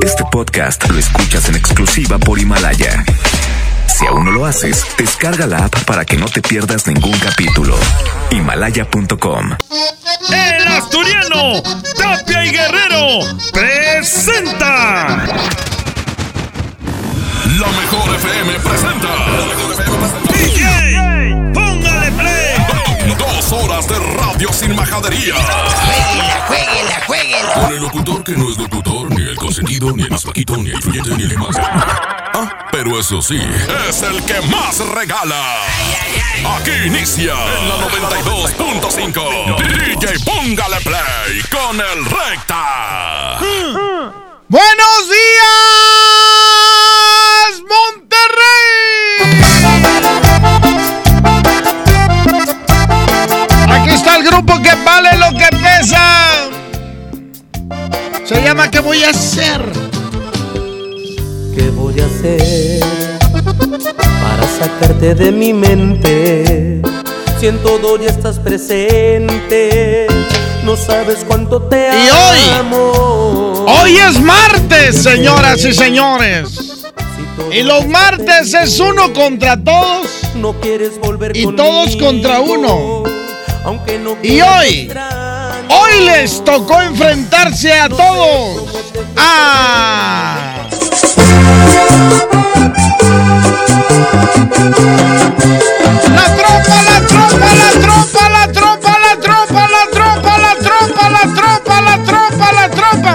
Este podcast lo escuchas en exclusiva por Himalaya. Si aún no lo haces, descarga la app para que no te pierdas ningún capítulo. Himalaya.com. El asturiano, Tapia y Guerrero, presenta. La mejor FM presenta. DJ, póngale play. Dos horas de radio sin majadería. Jueguela, jueguela, jueguela. Con el locutor que no es locutor, consentido, ni el más flaquito, ni el influyente, ni el más. Ah, pero eso sí, es el que más regala. Aquí inicia en la 92.5. DJ Póngale Play con el Recta. ¡Buenos días, Monterrey! Aquí está el grupo que vale lo que pesa. Se llama ¿Qué voy a hacer? ¿Qué voy a hacer para sacarte de mi mente? Si en todo ya estás presente, no sabes cuánto te Y hoy, amo. Hoy es martes, señoras y señores. Si Y los martes es uno contra todos. no quieres volver y conmigo, todos contra uno. Aunque no Y hoy, extraño. Hoy les tocó enfrentarse a todos. ¡Ah! La tropa, la tropa, la tropa, la tropa, la tropa, la tropa, la tropa, la tropa, la tropa, la tropa.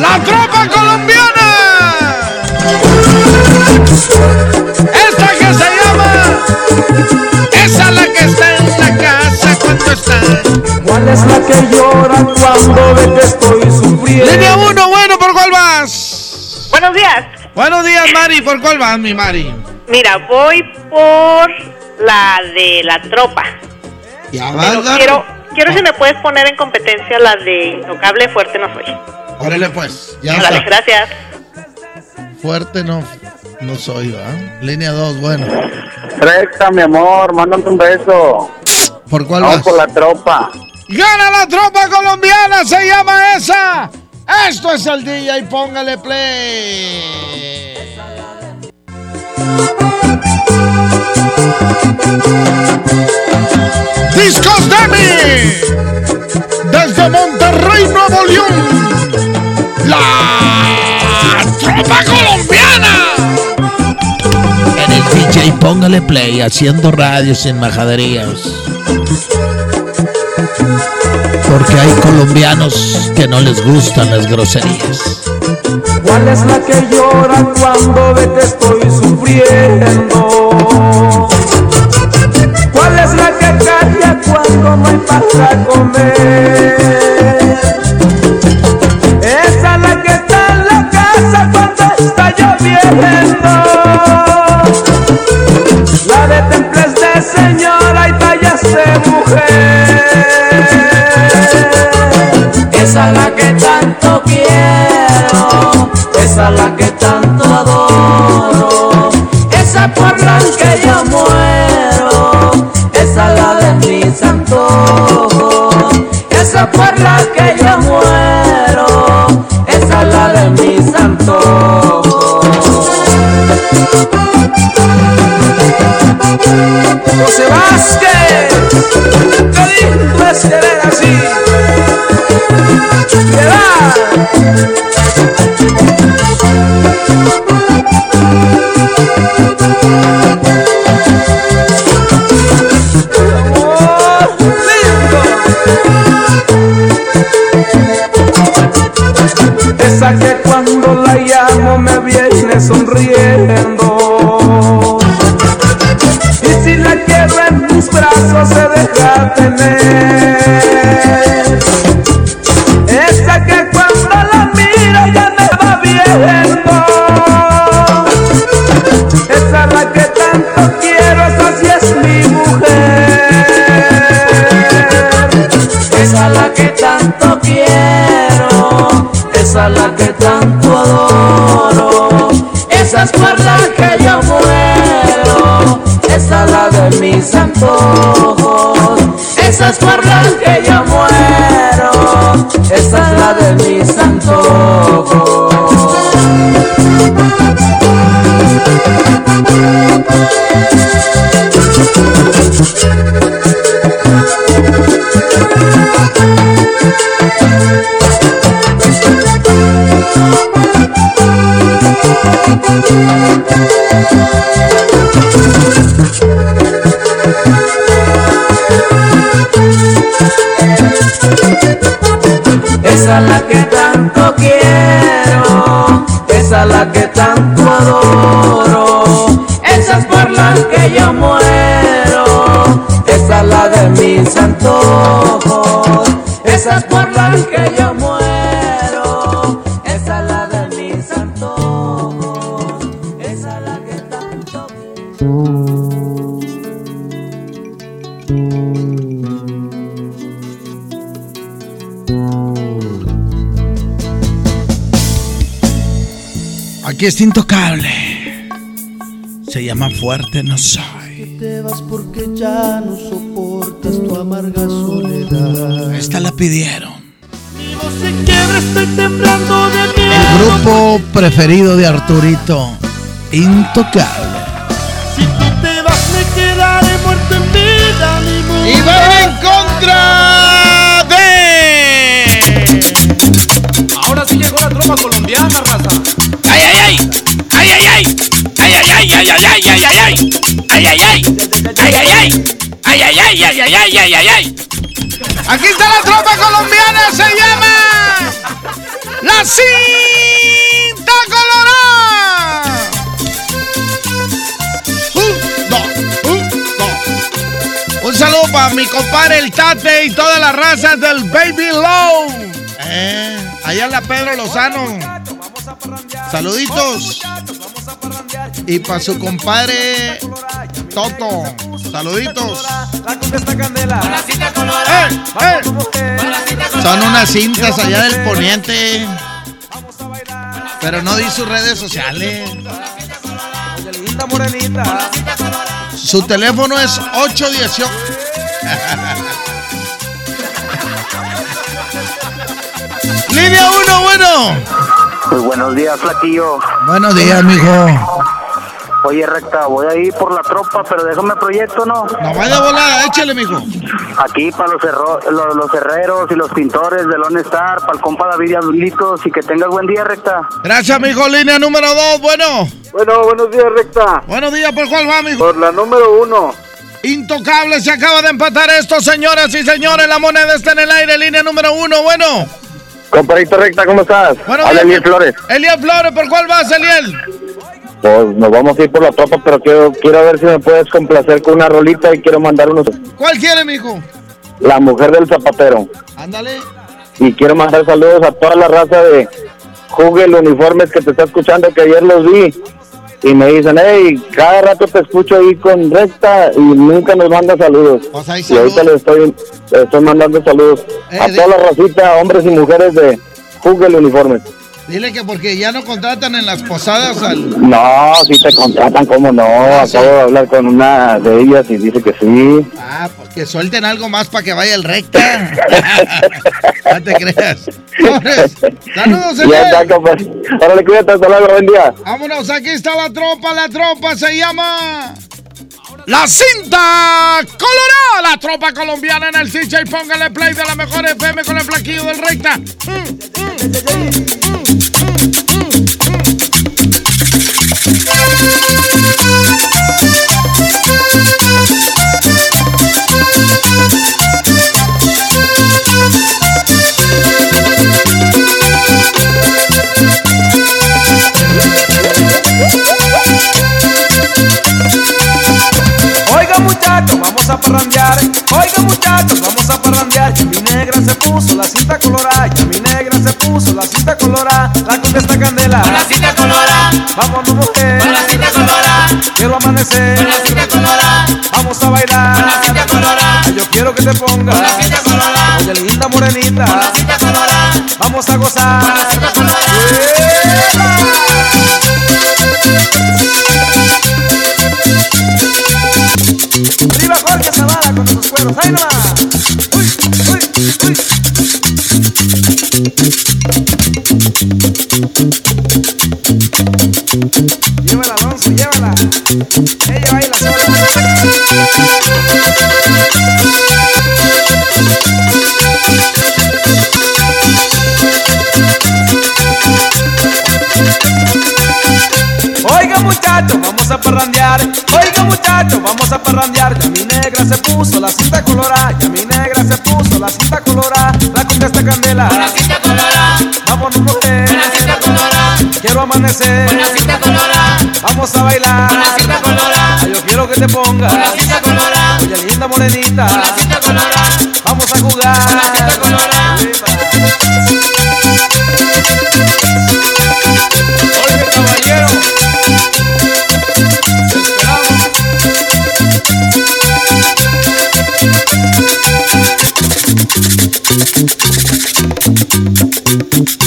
La tropa colombiana. Esta que se esa es la que está en la casa cuando está. ¿Cuál es la que llora cuando ve que estoy sufriendo? Línea uno, bueno, ¿por cuál vas? Buenos días. Buenos días, Mari, ¿por cuál vas, mi Mari? Mira, voy por la de la tropa. Ya Pero vas, quiero, quiero si me puedes poner en competencia la de Intocable Fuerte No Soy. Órale, pues, ya gracias. Fuerte no, no soy, ¿va? Línea dos, bueno. Recta, mi amor, mándame un beso. ¿Por cuál Vamos vas? por la tropa. ¡Gana la tropa colombiana! ¡Se llama esa! Esto es el día y póngale play. Discos Demi desde Monterrey, Nuevo León. La tropa colombiana. DJ póngale play, haciendo radio sin majaderías. Porque hay colombianos que no les gustan las groserías. ¿Cuál es la que llora cuando ve que estoy sufriendo? ¿Cuál es la que calla cuando no hay para comer? Esa es la que está en la casa cuando está lloviendo. La de temples de señora y tallas de mujer. Esa es la que tanto quiero, esa es la que tanto adoro, esa por la que yo muero, esa es la de mis antojos, esa por la que yo muero, esa es por la que yo muero, esa es la de mis antojos, esa es por la que yo muero, esa es la de mis Esa es la que tanto quiero, esa es la que tanto adoro, esa es por la que yo muero, esa es la de mis antojos, esa es por la que yo Está intocable. Se llama Fuerte No Soy. Te vas porque ya no soportas tu amarga soledad. Esta la pidieron. Mi voz se quiebra, estoy temblando de miedo. El grupo preferido de Arturito. Intocable. Si tú te vas, me quedaré muerto en vida, mi mujer. Y va en contra ay, ay, ay, ay, ay, ay. Aquí está la tropa colombiana, se llama La Cinta Colorada. Un, dos, un, saludo para mi compadre el Tate y todas las razas del Baby Low. Eh, allá la Pedro Lozano. Saluditos. Y para su compadre Toto. Saluditos. ¡Eh, eh! Son unas cintas allá del poniente. Pero no di sus redes sociales. Su teléfono es 818. Línea 1, bueno. Pues buenos días, Flaquillo. Buenos días, mijo. Oye, recta, voy a ir por la tropa, pero déjame proyecto, ¿no? No vaya a volar, échale, mijo. Aquí para los, herro- los, los herreros y los pintores de Lone Star, para el compa David Diablitos y que tengas buen día, recta. Gracias, mijo. Línea número 2, bueno. Bueno, buenos días, recta. Buenos días, ¿por cuál va, mijo? Por la número uno. Intocable, se acaba de empatar esto, señoras y señores. La moneda está en el aire, línea número uno, bueno. Compadrito recta, ¿cómo estás? Bueno, bien. Eliel Flores. Eliel Flores, ¿por cuál vas, Eliel? Pues nos vamos a ir por la tropa, pero quiero, quiero ver si me puedes complacer con una rolita y quiero mandar unos... ¿Cuál quiere, mijo? La mujer del zapatero. Ándale. Y quiero mandar saludos a toda la raza de Google Uniformes que te está escuchando, que ayer los vi. Y me dicen, hey, cada rato te escucho ahí con recta y nunca nos manda saludos. Pues y ahorita le estoy, le estoy mandando saludos a Eh, toda la racita, hombres y mujeres de Google Uniformes. Dile que porque ya no contratan en las posadas al... No, si te contratan, ¿cómo no? Acabo de hablar con una de ellas y dice que sí. Ah, pues que suelten algo más para que vaya el recta. no te creas. Saludos, Ya Eliel. está, compadre. Órale, cuídate, hasta luego, buen día. Vámonos, aquí está la tropa, la tropa se llama... La cinta colorada, la tropa colombiana en el CJ, póngale play de la mejor FM con el flaquillo del recta. Vamos a parrandear. Oiga muchachos, vamos a parrandear. Ya mi negra se puso la cinta colorada. Ya mi negra se puso la cinta colorada. La cumbia está candela. Con la cinta colorada. Vámonos mujer. Con la cinta colorada. Quiero amanecer. Con la cinta colorada. Vamos a bailar. Con la cinta colorada. Yo quiero que te pongas. Con la cinta colorada. Oye linda morenita. Con la cinta colorada. Vamos a gozar. Con la cinta Arriba Jorge Zavala con sus cueros. ¡Ahí nomás! ¡Uy, uy, uy! Llévala, Alonso, llévala. Ella baila sola. Muchachos, vamos a parrandear. Oiga muchachos, vamos a parrandear. Ya mi negra se puso la cinta colorada. Ya mi negra se puso la cinta colorada. La está candela. Con la cinta colorada. Vámonos mujer. Con la cinta colorada. Quiero amanecer. Con la cinta colorada. Vamos a bailar. Con la cinta colorada. Yo quiero que te pongas. Con la cinta colorada. Oye, linda morenita. Con la cinta colorada. Vamos a jugar. Con la cinta colorada.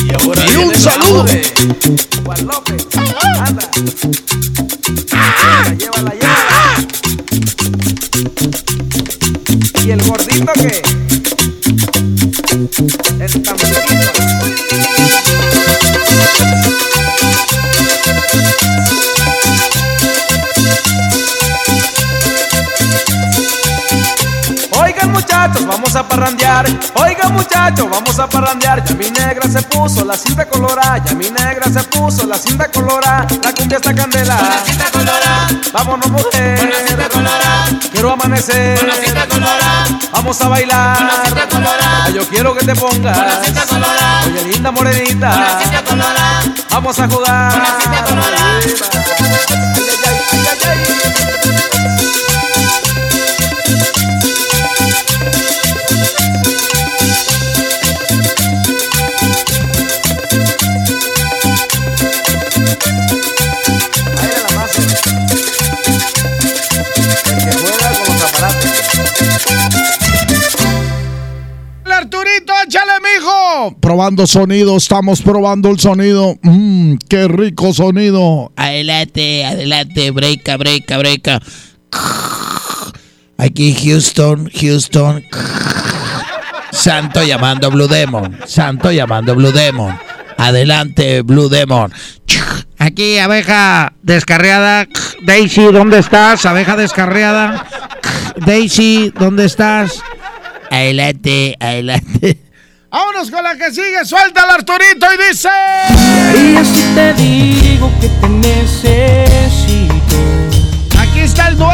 Y ahora Y un saludo. Juan López. Anda. Llévala, llévala, llévala. Y el gordito que. El Oigan vamos a parrandear. Oigan muchachos, vamos a parrandear. Ya mi negra se puso la cinta colorada. Ya mi negra se puso la cinta colorada. La cumbia está candela. Con la cinta colorada. Vámonos mujer. Con la cinta colorada. Quiero amanecer. Con la cinta colorada. Vamos a bailar. Con la cinta colorada. Yo quiero que te pongas. Con la cinta colorada. Oye, linda morenita. Con la cinta colorada. Vamos a jugar. Con la cinta colorada. Ay, ay, ay, Probando sonido, estamos probando el sonido. Mmm, qué rico sonido. Adelante, adelante, breaka, breaka, breaka. Aquí Houston, Houston. Santo llamando Blue Demon. Santo llamando Blue Demon. Adelante, Blue Demon. Aquí, abeja descarriada. Daisy, ¿dónde estás? Abeja descarriada. Daisy, ¿dónde estás? Adelante, adelante. Vámonos con la que sigue. Suelta el Arturito y dice. harías si te digo que te necesito? Aquí está el duelo.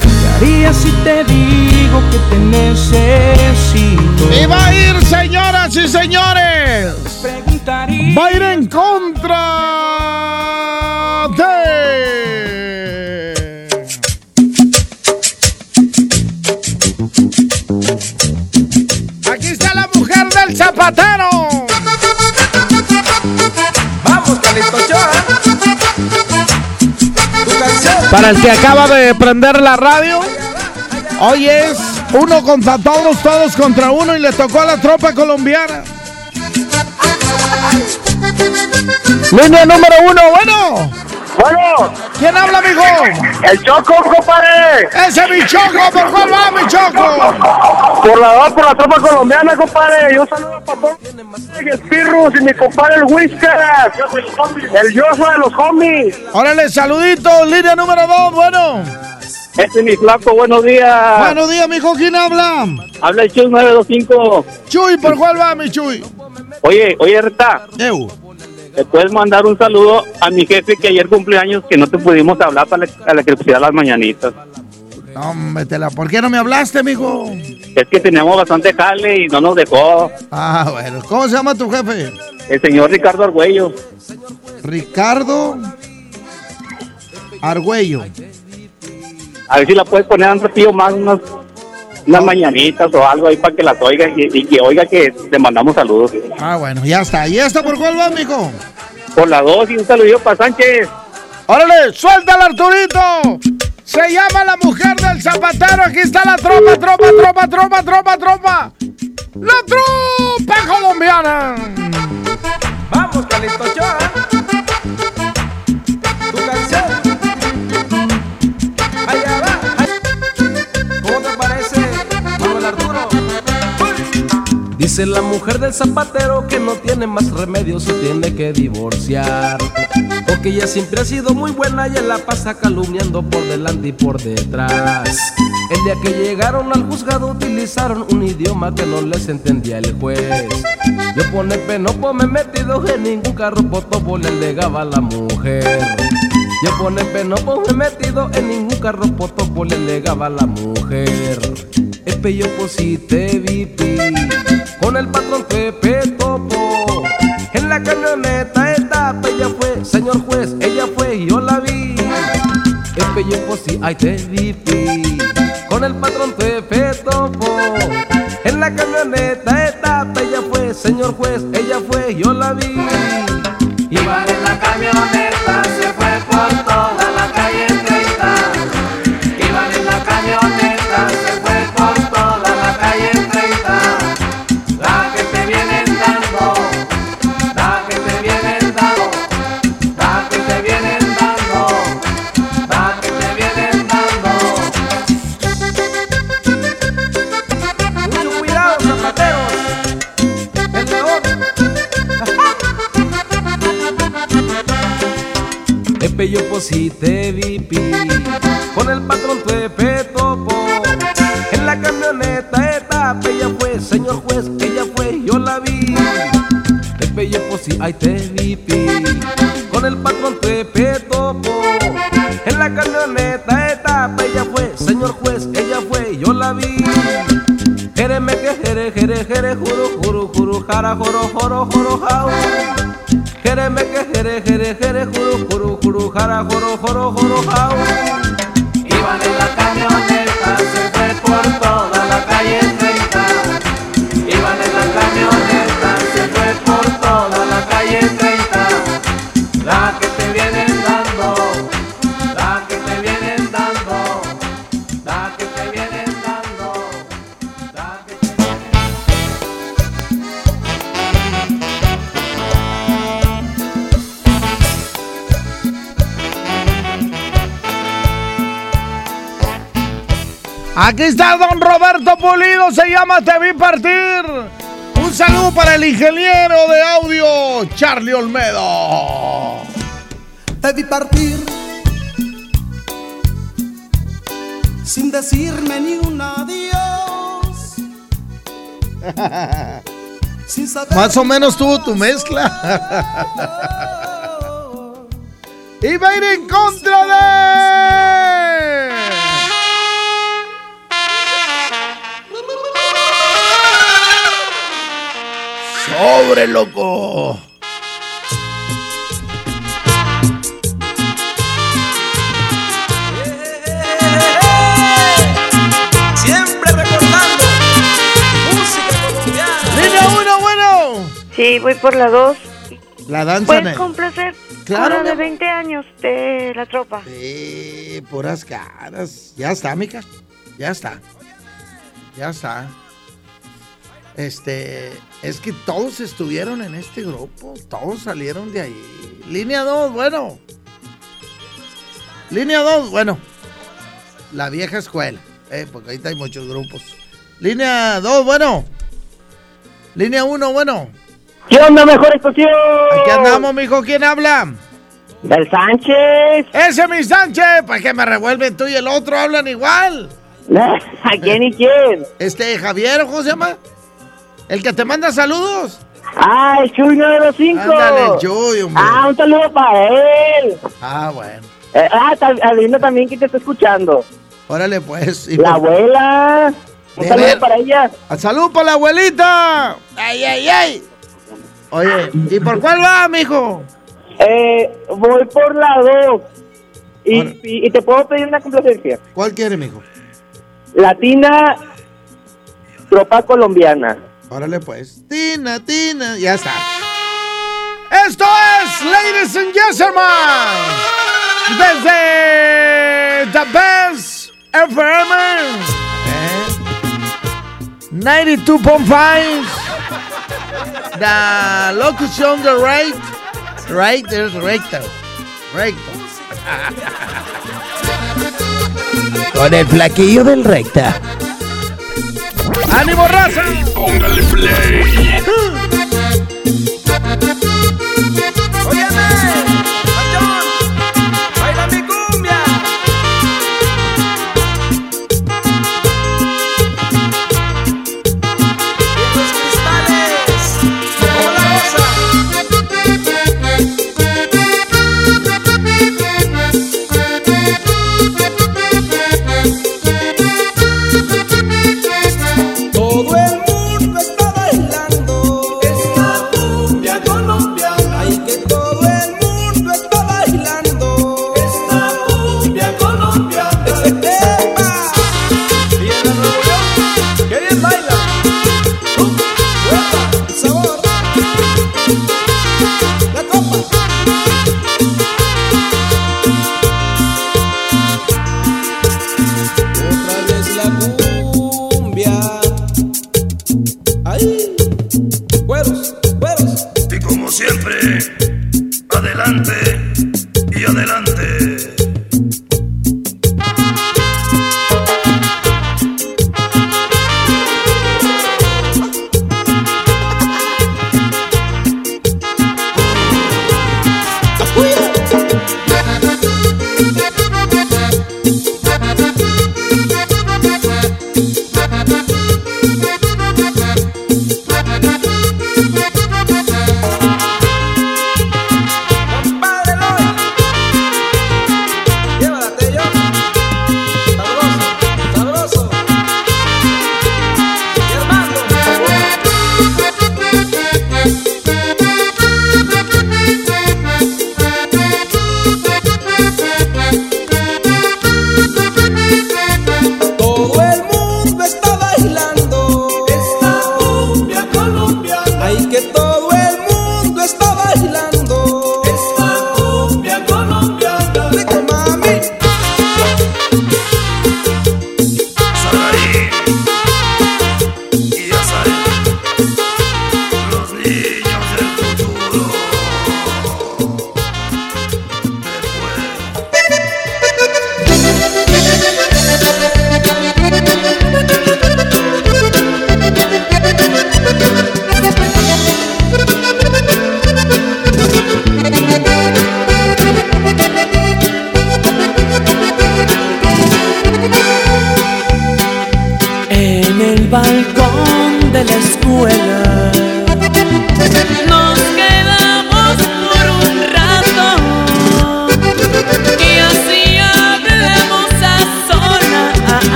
¿Qué harías si te digo que te necesito? Y va a ir, señoras y señores. Va a ir en contra de. Aquí está la mujer del zapatero. Vamos, canción. Para el que acaba de prender la radio, hoy es uno contra todos, todos contra uno y le tocó a la tropa colombiana. Línea número uno, bueno. Bueno, ¿Quién habla, amigo? el Choco, compadre. Ese mi choco, ¿por cuál va, mi choco? Por la por la tropa colombiana, compadre. Yo saludo a Papón, el Pirrus y mi compadre el Whiskas. El Yoso de los homies. Órale, saluditos, línea número dos, bueno. Este es mi flaco, buenos días. Buenos días, mijo, ¿quién habla? Habla el Chus 925. Chuy, ¿por cuál va, mi Chuy? Oye, oye, Rita, Eu. ¿te puedes mandar un saludo a mi jefe que ayer cumpleaños que no te pudimos hablar para la, a la pusiera las mañanitas? No, hombre, tela, ¿por qué no me hablaste, mijo? Es que teníamos bastante jale y no nos dejó Ah, bueno, ¿cómo se llama tu jefe? el señor Ricardo Argüello. Ricardo Argüello. A ver si la puedes poner un ratillo más, unas, unas mañanitas o algo ahí para que las oiga y, y que oiga que le mandamos saludos. Ah, bueno, ya está. ¿Y esta por cuál va, mijo? Por la dos y un saludillo para Sánchez. ¡Órale! ¡Suelta al Arturito! Se llama la mujer del zapatero. Aquí está la tropa, tropa, tropa, tropa, tropa, tropa. ¡La tropa colombiana! Vamos, Carlito Ochoa. Dice la mujer del zapatero que no tiene más remedio, se tiene que divorciar. Porque ella siempre ha sido muy buena y él la pasa calumniando por delante y por detrás. El día que llegaron al juzgado utilizaron un idioma que no les entendía el juez. Yo pone penopo me he metido en ningún carro potopo le alegaba a la mujer. Yo pone penopo me he metido en ningún carro potopo le alegaba a la mujer. Epe yo posite vipi con el patrón Pepe Topo. En la camioneta etapa ella fue, señor juez, ella fue yo la vi. Epe yo posi ay te vipi con el patrón Pepe Topo. En la camioneta etapa ella fue, señor juez, ella fue yo la vi. Iba en la camioneta, Pepe yo posite vipi con el patrón Pepe Topo. En la camioneta etapa ella fue, señor juez, ella fue, yo la vi. Pepe yo posi ay te vipi con el patrón Pepe Topo. En la camioneta etapa ella fue, señor juez, ella fue, yo la vi. Jere me que jere, jere, jere, juro, juro, juro, jara, joro, joro, joro, jau. Jara, joro, joro, joro, jau. Iban en la camioneta, Aquí está don Roberto Pulido, se llama Te vi partir. Un saludo para el ingeniero de audio, Charlie Olmedo. Te vi partir sin decirme ni un adiós. Sin saber Más o menos tuvo tu mezcla. Iba a ir en contra de. Sobre loco. Siempre recordando música colombiana. Línea uno, bueno. Sí, voy por la 2. La danza ¿Puedes complacer? Claro, Ahora de amor. 20 años de la tropa. Sí, puras caras. Ya está, mica. Ya está. Ya está. Este, es que todos estuvieron en este grupo. Todos salieron de ahí. Línea 2, bueno. Línea 2, bueno. La vieja escuela. Eh, porque ahorita hay muchos grupos. Línea 2, bueno. Línea 1, bueno. ¿Qué onda, mejor estación? Aquí andamos, mijo. ¿Quién habla? Del Sánchez. Ese es mi Sánchez. ¿Para qué me revuelven tú y el otro? Hablan igual. ¿A quién y quién? Este, Javier, ¿cómo se llama? El que te manda saludos. Ah, el Chuy 925. Ándale, el Chuy, hombre. Ah, un saludo para él. Ah, bueno. Eh, ah, ta- a Linda también que te está escuchando. Órale, pues. y La por- abuela. Un saludo ver- para ella. ¡A ¡Salud para la abuelita! ¡Ay, ay, ay! Oye, ¿y por cuál va, mijo? Eh, voy por la 2. Y, y, y te puedo pedir una complacencia. ¿Cuál quiere, mijo? Latina, tropa colombiana. Órale, pues. Tina, Tina, ya está. Esto es, ladies and gentlemen, desde The Best FM. ¿eh? 92.5. The locution, the right. Right, there's recto. Recto. Con el flaquillo del recta. ¡Ánimo, raza! Póngale play.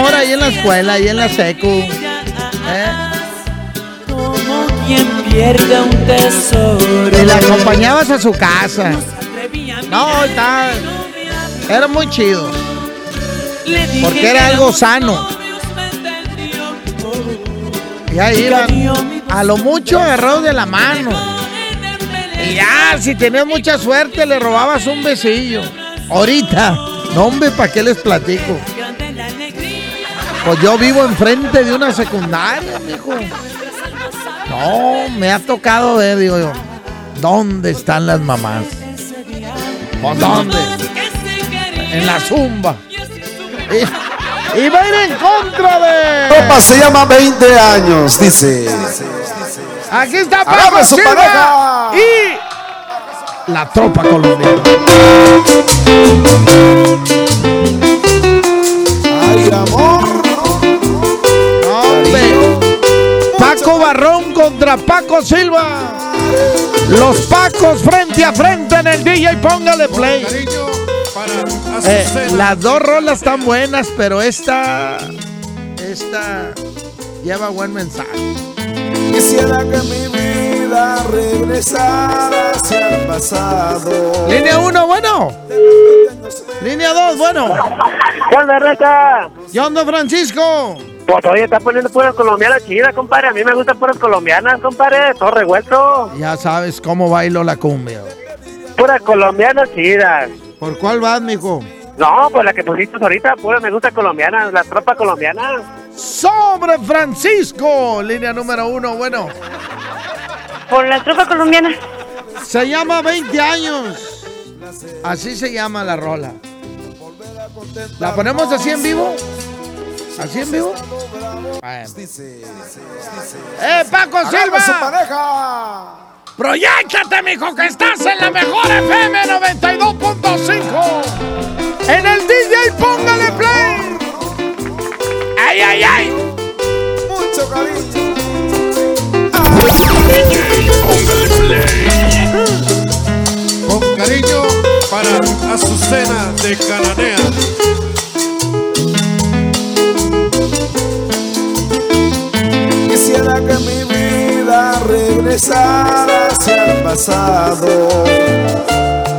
Amor ahí en la escuela, ahí en la secu. ¿Eh? Como quien pierde un tesoro. Y la acompañabas a su casa. No, está. Era muy chido. Porque era algo sano. Y ahí iban a lo mucho agarrados de la mano. Y ya, si tenías mucha suerte, le robabas un besillo. Ahorita, no hombre, ¿para qué les platico? Pues yo vivo enfrente de una secundaria, mijo. No, me ha tocado ver, digo yo. ¿Dónde están las mamás? ¿Por dónde? En la zumba. Y, y va a ir en contra de. Tropa se llama 20 años, dice. Aquí está Paco su pareja. y la tropa colombiana. Ay, amor. Contra Paco Silva. Los Pacos frente a frente en el DJ, póngale play. Eh, las dos rolas están buenas, pero esta. Esta lleva buen mensaje. Quisiera que mi vida regresara hacia el pasado. Línea 1, bueno. Línea 2, bueno. ¿Qué onda, Reca? ¿Qué onda, Francisco? Pues oye, está poniendo puras colombianas chidas, compadre. A mí me gustan puras colombianas, compadre. Todo revuelto. Ya sabes cómo bailo la cumbia. Puras colombianas chidas. ¿Por cuál vas, mijo? No, pues la que pusiste ahorita, pura me gusta colombiana, la tropa colombiana. Sobre Francisco, línea número uno, bueno. Por la tropa colombiana. Se llama 20 años. Así se llama la rola. ¿La ponemos así en vivo? ¿Así en vivo? Bueno. ¡Eh, Paco Agarra su Silva! pareja. ¡Proyéctate, mijo, que estás en la mejor FM 92.5! ¡En el DJ Póngale Play! ¡Ay, ay, ay! Mucho cariño. Con cariño para Azucena de Cananea. Quisiera que mi vida regresara hacia el pasado.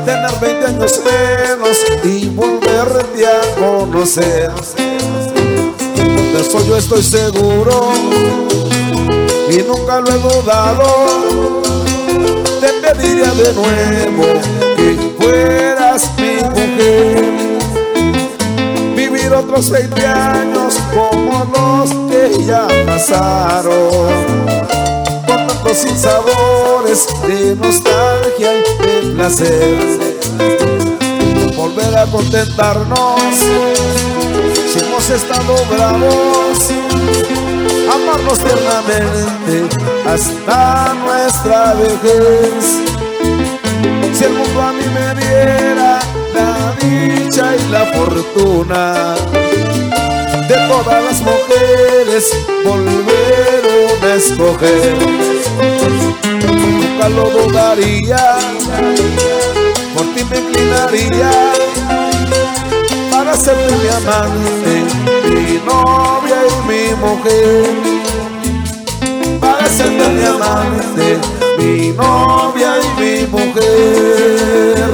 Tener 20 años menos y volverte a conocer. De eso yo estoy seguro y nunca lo he dudado. Te pediría de nuevo que fueras mi mujer vivir otros 20 años como los ya pasaron, con tantos sinsabores de nostalgia y de placer. Volver a contentarnos si hemos estado bravos, amarnos tiernamente hasta nuestra vejez. Si el mundo a mí me diera la dicha y la fortuna todas las mujeres volvieron a escoger. Nunca lo dudaría, por ti me inclinaría para ser mi amante, mi novia y mi mujer. Para ser mi amante, mi novia y mi mujer.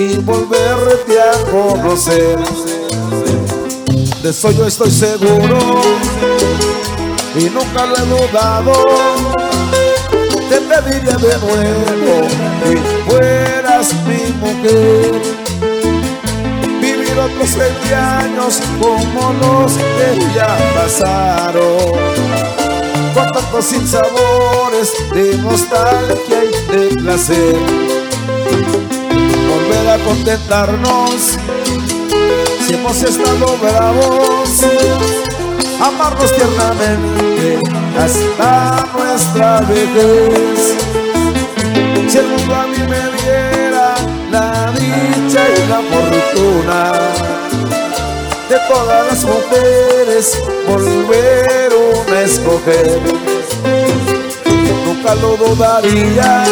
Y volverte a conocer. De eso yo estoy seguro y nunca lo he dudado. Te pediría de nuevo que fueras mi mujer. Vivir otros 20 años como los que ya pasaron. Con tantos sinsabores de nostalgia y de placer. Volver a si hemos estado bravos, amarnos tiernamente hasta nuestra vejez. Si el mundo a mí me diera la dicha y la fortuna de todas las mujeres volvieron a escoger. Nunca lo dudaría,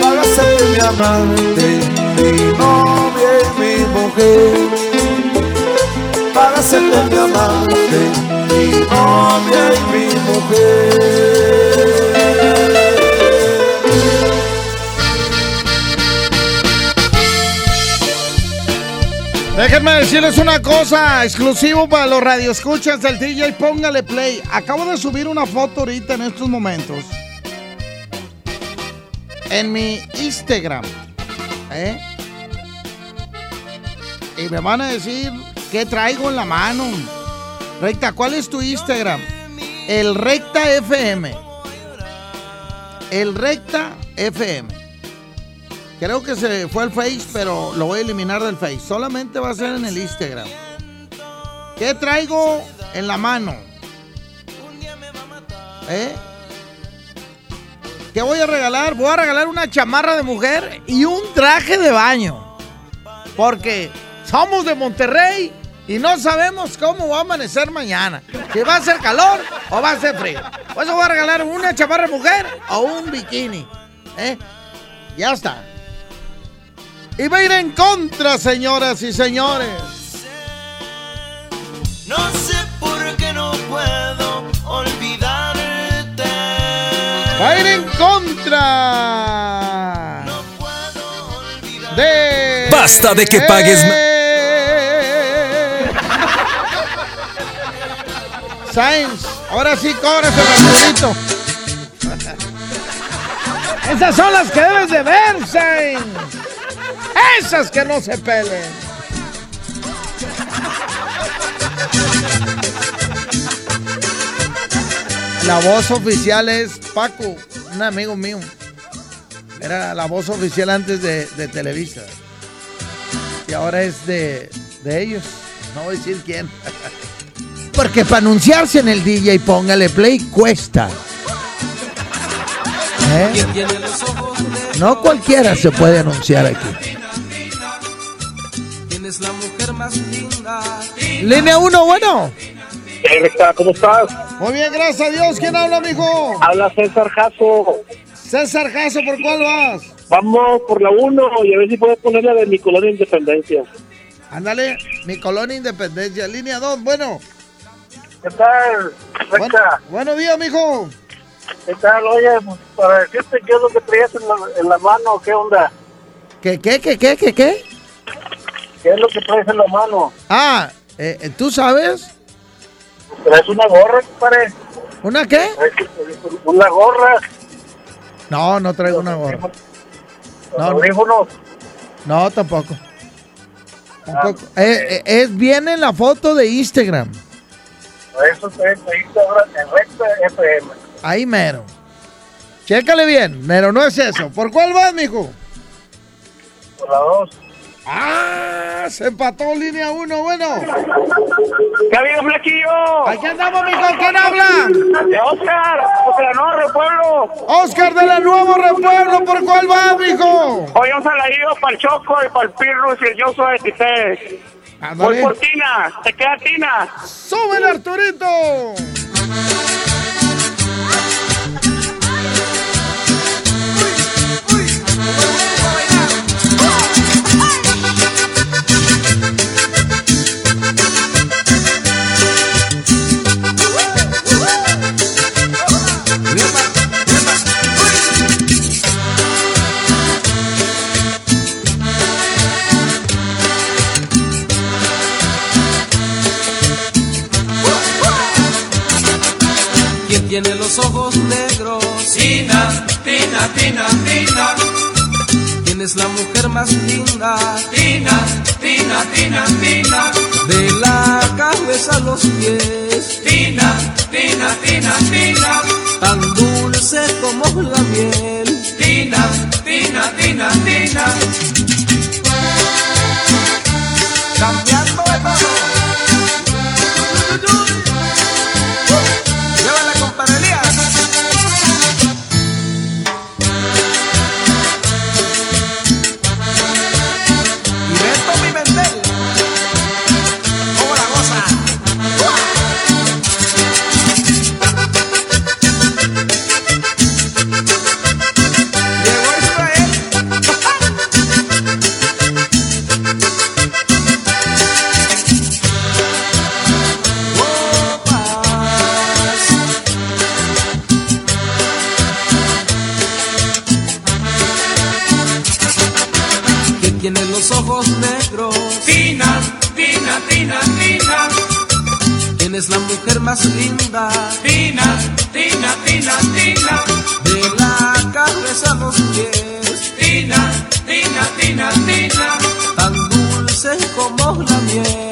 para ser mi amante, mi novia y mi mujer. Para ser mi amante, mi novia y mi mujer. Déjenme decirles una cosa, exclusivo para los radioescuchas del DJ, póngale play. Acabo de subir una foto ahorita en estos momentos. En mi Instagram. ¿eh? Y me van a decir qué traigo en la mano. Recta, ¿cuál es tu Instagram? El Recta FM. El Recta FM. Creo que se fue al Face, pero lo voy a eliminar del Face. Solamente va a ser en el Instagram. ¿Qué traigo en la mano? ¿Eh? ¿Qué voy a regalar? Voy a regalar una chamarra de mujer y un traje de baño. Porque somos de Monterrey Y no sabemos cómo va a amanecer mañana. Si va a ser calor o va a ser frío. Por eso voy a regalar una chaparra mujer o un bikini. ¿Eh? Ya está. Y va a ir en contra, señoras y señores. No sé por qué no puedo olvidarte. Va a ir en contra. De. Basta de que pagues Sainz, ahora sí cobras el Arturito. Esas son las que debes de ver, Sainz. Esas que no se pelen. La voz oficial es Paco, un amigo mío. Era la voz oficial antes de, de Televisa. Y ahora es de, de ellos. No voy a decir quién. Porque para anunciarse en el DJ Póngale Play cuesta. ¿Eh? No cualquiera se puede anunciar aquí. Línea 1, bueno. ¿Cómo estás? Muy bien, gracias a Dios. ¿Quién habla, mijo? Habla César Jasso. César Jasso, ¿por cuál vas? Vamos por la 1 y a ver si puedes poner la de mi colonia Independencia. Ándale, mi colonia Independencia. Línea 2, bueno. ¿Qué tal, Bueno, buenos días, mijo. ¿Qué tal? Oye, para decirte qué es lo que traías en la, en la mano, ¿qué onda? ¿Qué, qué, qué, qué, qué, qué? ¿Qué es lo que traes en la mano? Ah, eh, eh, ¿tú sabes? ¿Traes una gorra, compadre? ¿Una qué? ¿Una gorra? No, no traigo una gorra. No, no, no, tampoco. Tampoco. Eh, eh, es bien en la foto de Instagram. Eso ahí ahora en recta FM. Ahí mero. Chécale bien, pero no es eso. ¿Por cuál vas, mijo? Por la 2. ¡Ah! Se empató línea 1, bueno. ¿Qué ha habido, Flaquillo? Aquí andamos, mijo. ¿Quién habla? De Oscar, Oscar Anorre, pueblo. Oscar de la Nuevo Repueblo, ¿por cuál vas, mijo? Oye, un saladillo para el Choco y para el Pirrus y el Yo soy de Tite. Voy por Tina, te queda Tina. ¡Súbele, Arturito! Tiene los ojos negros? Tina, Tina, Tina, Tina. ¿Quién es la mujer más linda? Tina, Tina, Tina, Tina. De la cabeza a los pies. Tina, Tina, Tina, Tina. Tan dulce como la miel. Tina, Tina, Tina, Tina. ¿Quién es la mujer más linda? Tina, Tina, Tina, Tina. De la cabeza a los pies. Tina, Tina, Tina, Tina. Tan dulce como la miel.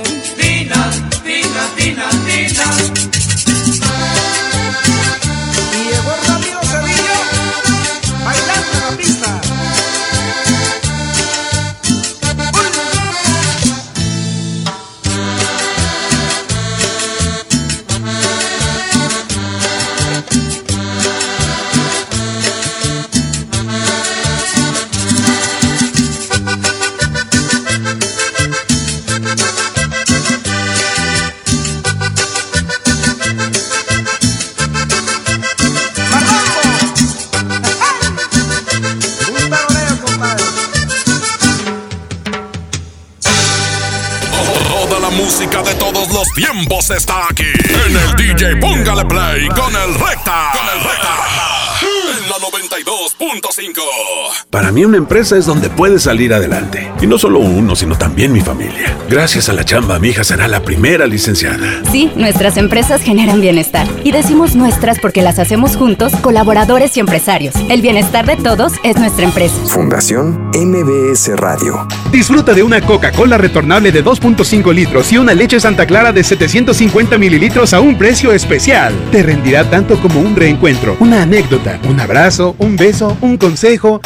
Tiempos está aquí. En el DJ Póngale Play con el Recta. Con el Recta. En la 92.5. Para mí una empresa es donde puedes salir adelante. Y no solo uno, sino también mi familia. Gracias a la chamba, mi hija será la primera licenciada. Sí, nuestras empresas generan bienestar. Y decimos nuestras porque las hacemos juntos, colaboradores y empresarios. El bienestar de todos es nuestra empresa. Fundación MBS Radio. Disfruta de una Coca-Cola retornable de 2.5 litros y una leche Santa Clara de 750 mililitros a un precio especial. Te rendirá tanto como un reencuentro, una anécdota, un abrazo, un beso, un consejo.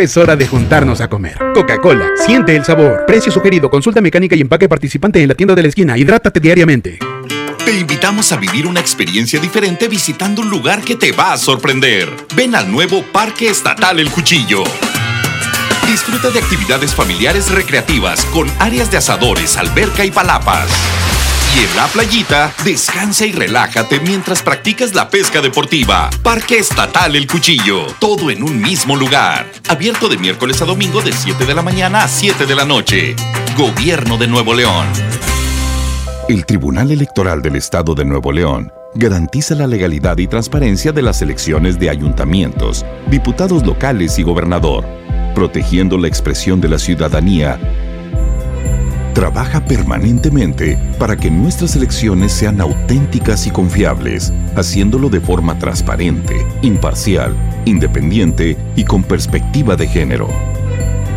Es hora de juntarnos a comer. Coca-Cola, siente el sabor. Precio sugerido, consulta mecánica y empaque participante en la tienda de la esquina. Hidrátate diariamente. Te invitamos a vivir una experiencia diferente visitando un lugar que te va a sorprender. Ven al nuevo Parque Estatal El Cuchillo. Disfruta de actividades familiares recreativas con áreas de asadores, alberca y palapas. Y en la playita, descansa y relájate mientras practicas la pesca deportiva. Parque Estatal El Cuchillo. Todo en un mismo lugar. Abierto de miércoles a domingo de 7 de la mañana a 7 de la noche. Gobierno de Nuevo León. El Tribunal Electoral del Estado de Nuevo León garantiza la legalidad y transparencia de las elecciones de ayuntamientos, diputados locales y gobernador, protegiendo la expresión de la ciudadanía. Trabaja permanentemente para que nuestras elecciones sean auténticas y confiables, haciéndolo de forma transparente, imparcial, independiente y con perspectiva de género.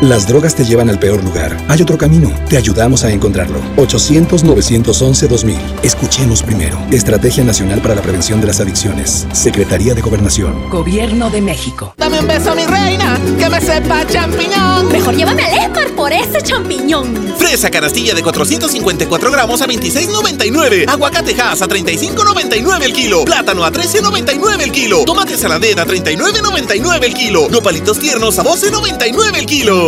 Las drogas te llevan al peor lugar. Hay otro camino. Te ayudamos a encontrarlo. 800-911-2000. Escuchemos primero. Estrategia Nacional para la Prevención de las Adicciones. Secretaría de Gobernación. Gobierno de México. Dame un beso, mi reina, que me sepa champiñón. Mejor llévame al Esmar por ese champiñón. Fresa canastilla de 454 gramos a 26.99. Aguacate Hass a 35.99 el kilo. Plátano a 13.99 el kilo. Tomate saladera a 39.99 el kilo. Nopalitos tiernos a 12.99 el kilo.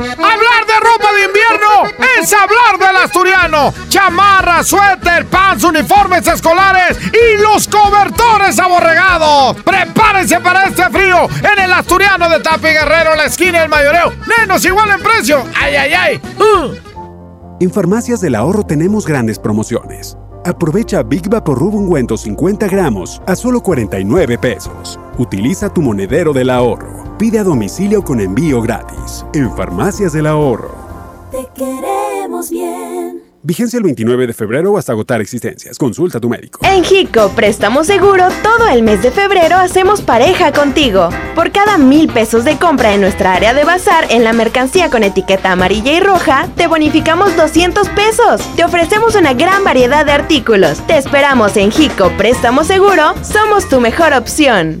Hablar de ropa de invierno es hablar del asturiano. Chamarra, suéter, pants, uniformes escolares y los cobertores aborregados. Prepárense para este frío en el asturiano de Tapi Guerrero, la esquina del mayoreo. Menos igual en precio. ¡Ay, ay, ay! Uh. En Farmacias del Ahorro tenemos grandes promociones. Aprovecha Big Vaporub ungüento 50 gramos a solo 49 pesos. Utiliza tu monedero del ahorro. Pide a domicilio con envío gratis. En Farmacias del Ahorro. Te queremos bien. Vigencia el 29 de febrero hasta agotar existencias. Consulta a tu médico. En Jico Préstamo Seguro, todo el mes de febrero hacemos pareja contigo. Por cada mil pesos de compra en nuestra área de bazar en la mercancía con etiqueta amarilla y roja, te bonificamos 200 pesos. Te ofrecemos una gran variedad de artículos. Te esperamos en Jico Préstamo Seguro. Somos tu mejor opción.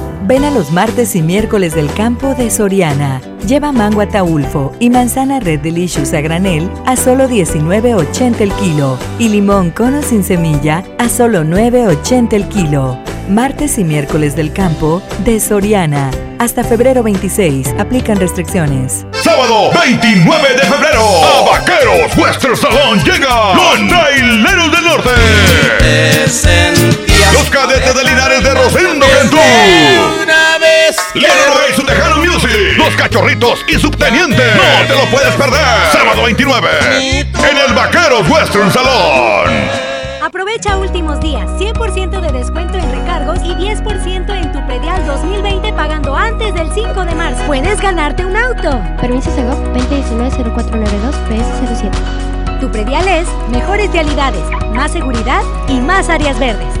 Ven a los martes y miércoles del campo de Soriana. Lleva mango ataulfo y manzana Red Delicious a granel a solo 19.80 el kilo y limón cono sin semilla a solo 9.80 el kilo. Martes y miércoles del campo de Soriana. Hasta febrero 26. Aplican restricciones. Sábado 29 de febrero. A Vaqueros Western Salón llega los Traileros del Norte. Los cadetes de Linares de Rosendo Cantú. Una vez. Leonardo y su Tejano Music. Los Cachorritos y Subteniente. No te lo puedes perder. Sábado 29. En el Vaqueros Western Salón. Aprovecha últimos días, 100% de descuento en recargos y 10% en tu predial 2020 pagando antes del 5 de marzo. Puedes ganarte un auto. Permiso Segov 2019-0492 PS07. Tu predial es mejores vialidades, más seguridad y más áreas verdes.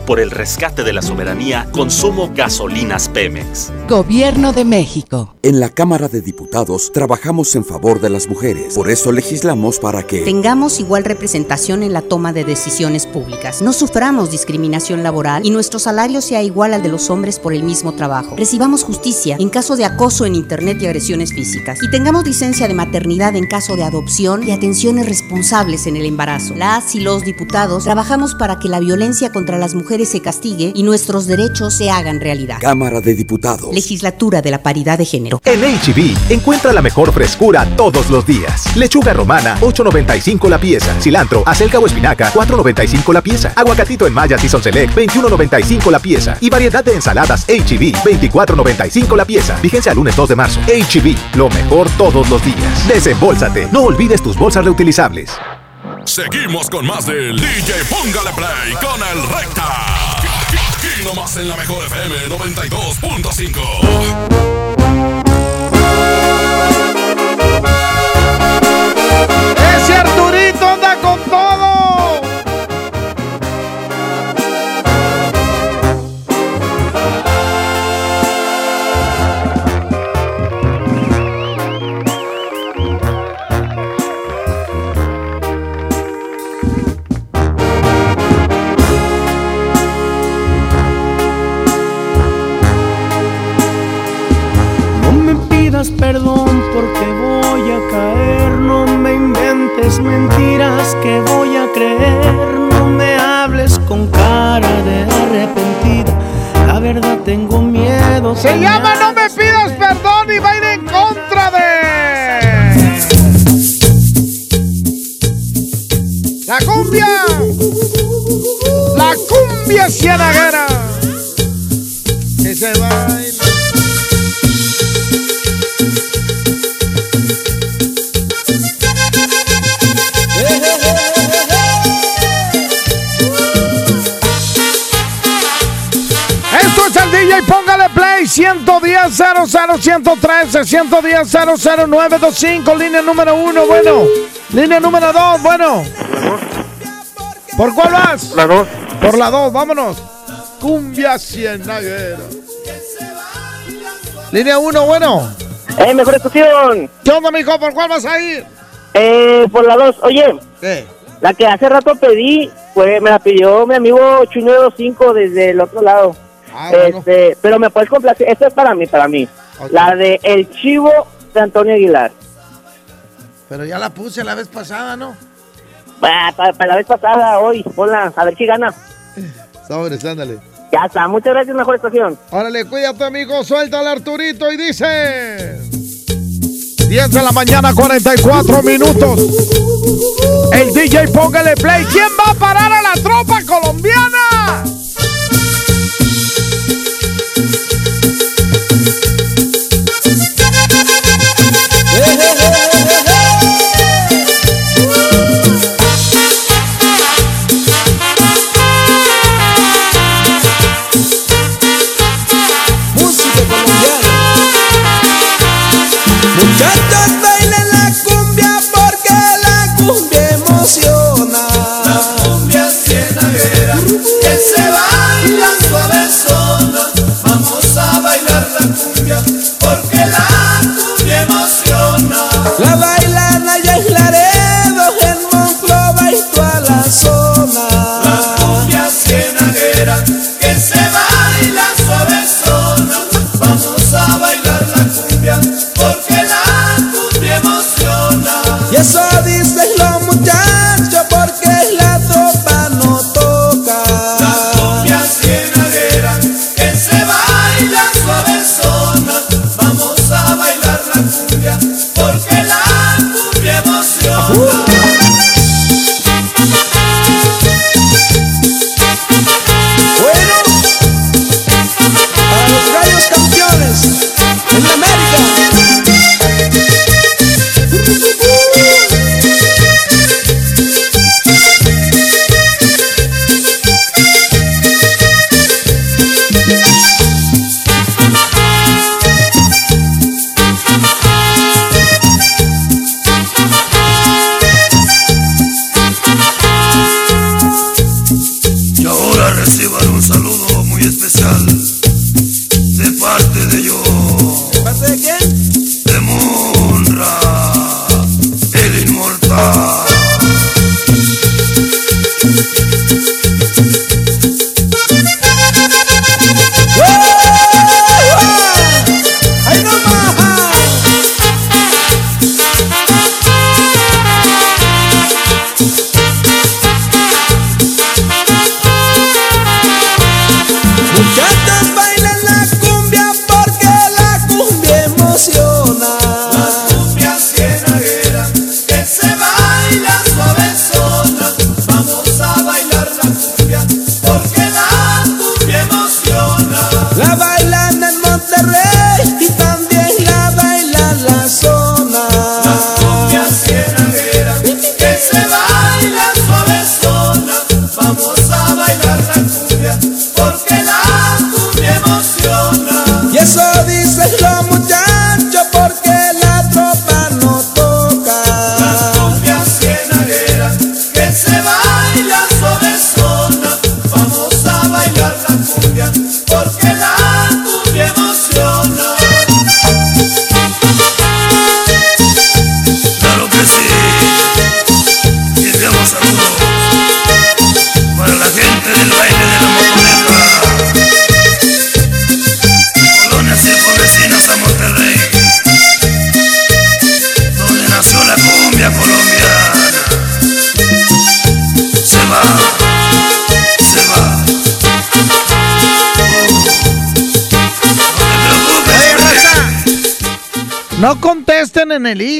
Por el rescate de la soberanía, consumo gasolinas Pemex. Gobierno de México. En la Cámara de Diputados trabajamos en favor de las mujeres. Por eso legislamos para que tengamos igual representación en la toma de decisiones públicas. No suframos discriminación laboral y nuestro salario sea igual al de los hombres por el mismo trabajo. Recibamos justicia en caso de acoso en Internet y agresiones físicas. Y tengamos licencia de maternidad en caso de adopción y atenciones responsables en el embarazo. Las y los diputados trabajamos para que la violencia contra las mujeres se castigue y nuestros derechos se hagan realidad. Cámara de Diputados. Legislatura de la Paridad de Género. En HB, e encuentra la mejor frescura todos los días. Lechuga romana, 8.95 la pieza. Cilantro, acelga o espinaca, 4.95 la pieza. Aguacatito en Maya Season Select, 21.95 la pieza. Y variedad de ensaladas HB, 24.95 la pieza. Vigencia al lunes 2 de marzo. HB, lo mejor todos los días. Desembolsate. No olvides tus bolsas reutilizables. Seguimos con más del DJ Póngale Play con el Recta. Aquí nomás en la mejor FM 92.5. Ese Arturito pidas perdón porque voy a caer, no me inventes mentiras que voy a creer, no me hables con cara de arrepentido, la verdad tengo miedo. Se llama No me pidas perdón y va a ir en contra de. La cumbia. La cumbia cianaguera. Que se baila. 110 00 113 110 00925, línea número uno, bueno. Línea número dos, bueno. ¿Por cuál vas? La 2. Por la dos, vámonos. Cumbia cienaguera. Línea uno, bueno. ¡Eh, mejor estación! ¿Qué onda, mijo? ¿Por cuál vas a ir? Eh, por la 2. Oye. ¿Qué? La que hace rato pedí, fue, me la pidió mi amigo Chuño25 desde el otro lado. Ah, bueno. este, pero me puedes complacer. Esta es para mí, para mí. La de El Chivo de Antonio Aguilar. Pero ya la puse la vez pasada, ¿no? Para, para la vez pasada, hoy. Hola, a ver si gana. Sobres, ándale. Ya está, muchas gracias, mejor estación. Órale, cuídate, amigo. Suelta al Arturito y dice. 10 de la mañana, 44 minutos. El DJ póngale play. ¿Quién va a parar a la tropa colombiana? to the top.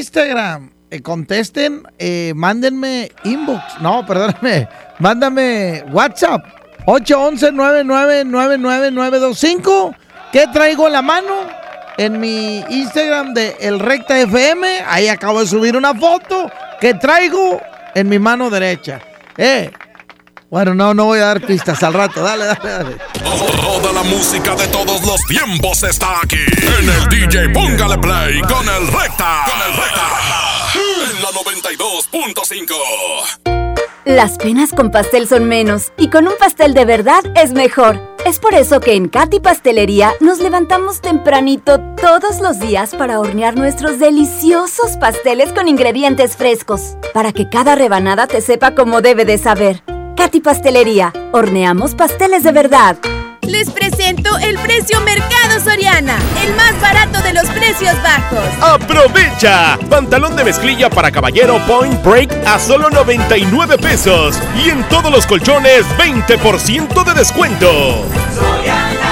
Instagram. Eh, contesten, eh, mándenme inbox. No, perdóname. Mándame WhatsApp. 811-999925. ¿Qué traigo en la mano? En mi Instagram de El Recta FM. Ahí acabo de subir una foto que traigo en mi mano derecha. Eh, bueno, no, no voy a dar pistas al rato. Dale, dale, dale. Toda la música de todos los tiempos está aquí. En el DJ Póngale Play con el Recta. Con el Recta. En la 92.5. Las penas con pastel son menos y con un pastel de verdad es mejor. Es por eso que en Katy Pastelería nos levantamos tempranito todos los días para hornear nuestros deliciosos pasteles con ingredientes frescos, para que cada rebanada te sepa como debe de saber. Katy Pastelería. Horneamos pasteles de verdad. Les presento el precio Mercado Soriana, el más barato de los precios bajos. ¡Aprovecha! Pantalón de mezclilla para caballero Point Break a solo 99 pesos. Y en todos los colchones, 20% de descuento. Soriana.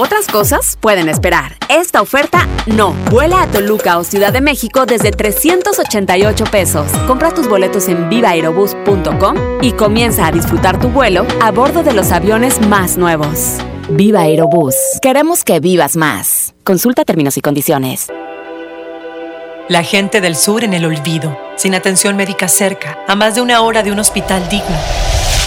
Otras cosas pueden esperar. Esta oferta no. Vuela a Toluca o Ciudad de México desde 388 pesos. Compra tus boletos en vivaerobus.com y comienza a disfrutar tu vuelo a bordo de los aviones más nuevos. Viva Aerobús. Queremos que vivas más. Consulta términos y condiciones. La gente del sur en el olvido, sin atención médica cerca, a más de una hora de un hospital digno.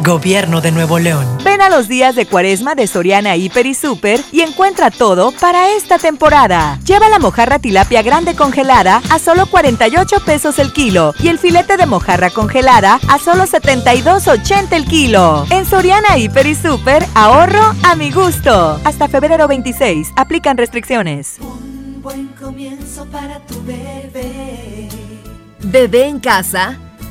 Gobierno de Nuevo León. Ven a los días de cuaresma de Soriana Hiper y Super y encuentra todo para esta temporada. Lleva la mojarra tilapia grande congelada a solo 48 pesos el kilo y el filete de mojarra congelada a solo 72.80 el kilo. En Soriana Hiper y Super, ahorro a mi gusto. Hasta febrero 26, aplican restricciones. Un buen comienzo para tu bebé. Bebé en casa.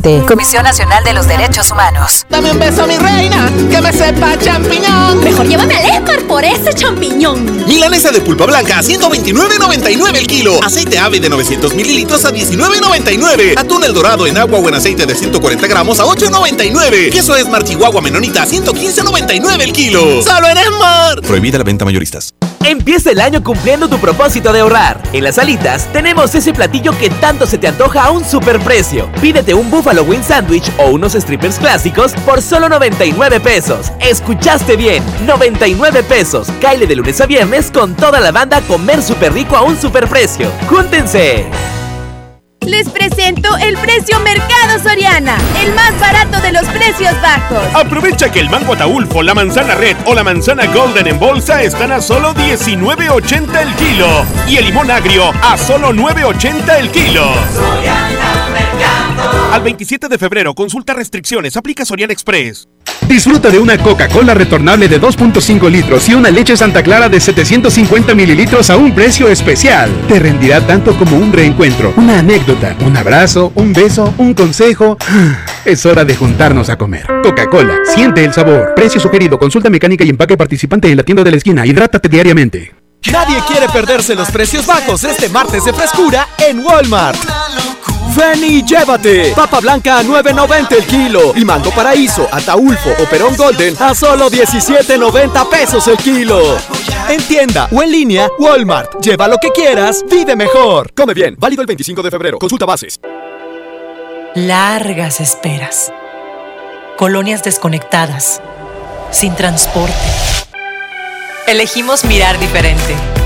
Comisión Nacional de los Derechos Humanos. Dame un beso, mi reina, que me sepa champiñón. Mejor llévame al Esmar por ese champiñón. Milanesa de pulpa blanca a 129.99 el kilo. Aceite ave de 900 mililitros a 19.99. Atún el dorado en agua o en aceite de 140 gramos a 8.99. Queso Esmar Chihuahua Menonita a 115.99 el kilo. Solo en Esmar. Prohibida la venta mayoristas. Empieza el año cumpliendo tu propósito de ahorrar. En las alitas tenemos ese platillo que tanto se te antoja a un superprecio. Pídete un Buffalo Wing Sandwich o unos strippers clásicos por solo 99 pesos. Escuchaste bien, 99 pesos. Caile de lunes a viernes con toda la banda a comer súper rico a un superprecio. ¡Júntense! Les presento el precio Mercado Soriana, el más barato de los precios bajos. Aprovecha que el mango ataulfo, la manzana red o la manzana golden en bolsa están a solo 19.80 el kilo y el limón agrio a solo 9.80 el kilo. Al 27 de febrero, consulta restricciones, aplica Soriana Express. Disfruta de una Coca-Cola retornable de 2.5 litros y una leche Santa Clara de 750 mililitros a un precio especial. Te rendirá tanto como un reencuentro, una anécdota, un abrazo, un beso, un consejo. Es hora de juntarnos a comer. Coca-Cola, siente el sabor. Precio sugerido, consulta mecánica y empaque participante en la tienda de la esquina. Hidrátate diariamente. Nadie quiere perderse los precios bajos este martes de frescura en Walmart. Ven y llévate. Papa blanca a 9.90 el kilo. Y mango paraíso, ataulfo o perón golden a solo 17.90 pesos el kilo. En tienda o en línea, Walmart. Lleva lo que quieras, vive mejor. Come bien. Válido el 25 de febrero. Consulta bases. Largas esperas. Colonias desconectadas. Sin transporte. Elegimos mirar diferente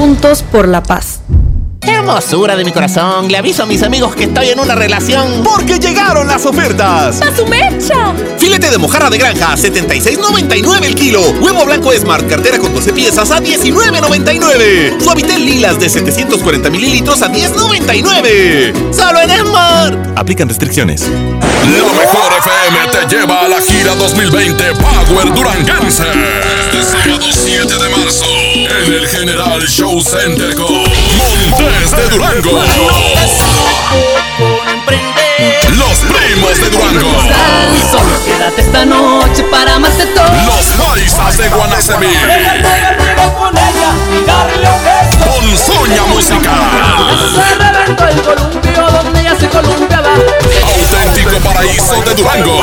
Juntos por la paz. Hermosura de mi corazón, le aviso a mis amigos que estoy en una relación. Porque llegaron las ofertas. ¡A su mecha! Filete de mojarra de granja, 76.99 el kilo. Huevo blanco Smart, cartera con 12 piezas a 19.99. Suavitel lilas de 740 mililitros a 10.99. Solo en Smart. Aplican restricciones. La mejor FM te lleva a la gira 2020 Power Duranguense. Este sábado 7 de marzo en el General Show Center con Montes de Durango. Los primos de Durango. Solo quédate esta noche para más de todo. Los paisas de Guanacemí. con Soña Musical. Auténtico paraíso de Durango.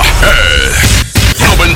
es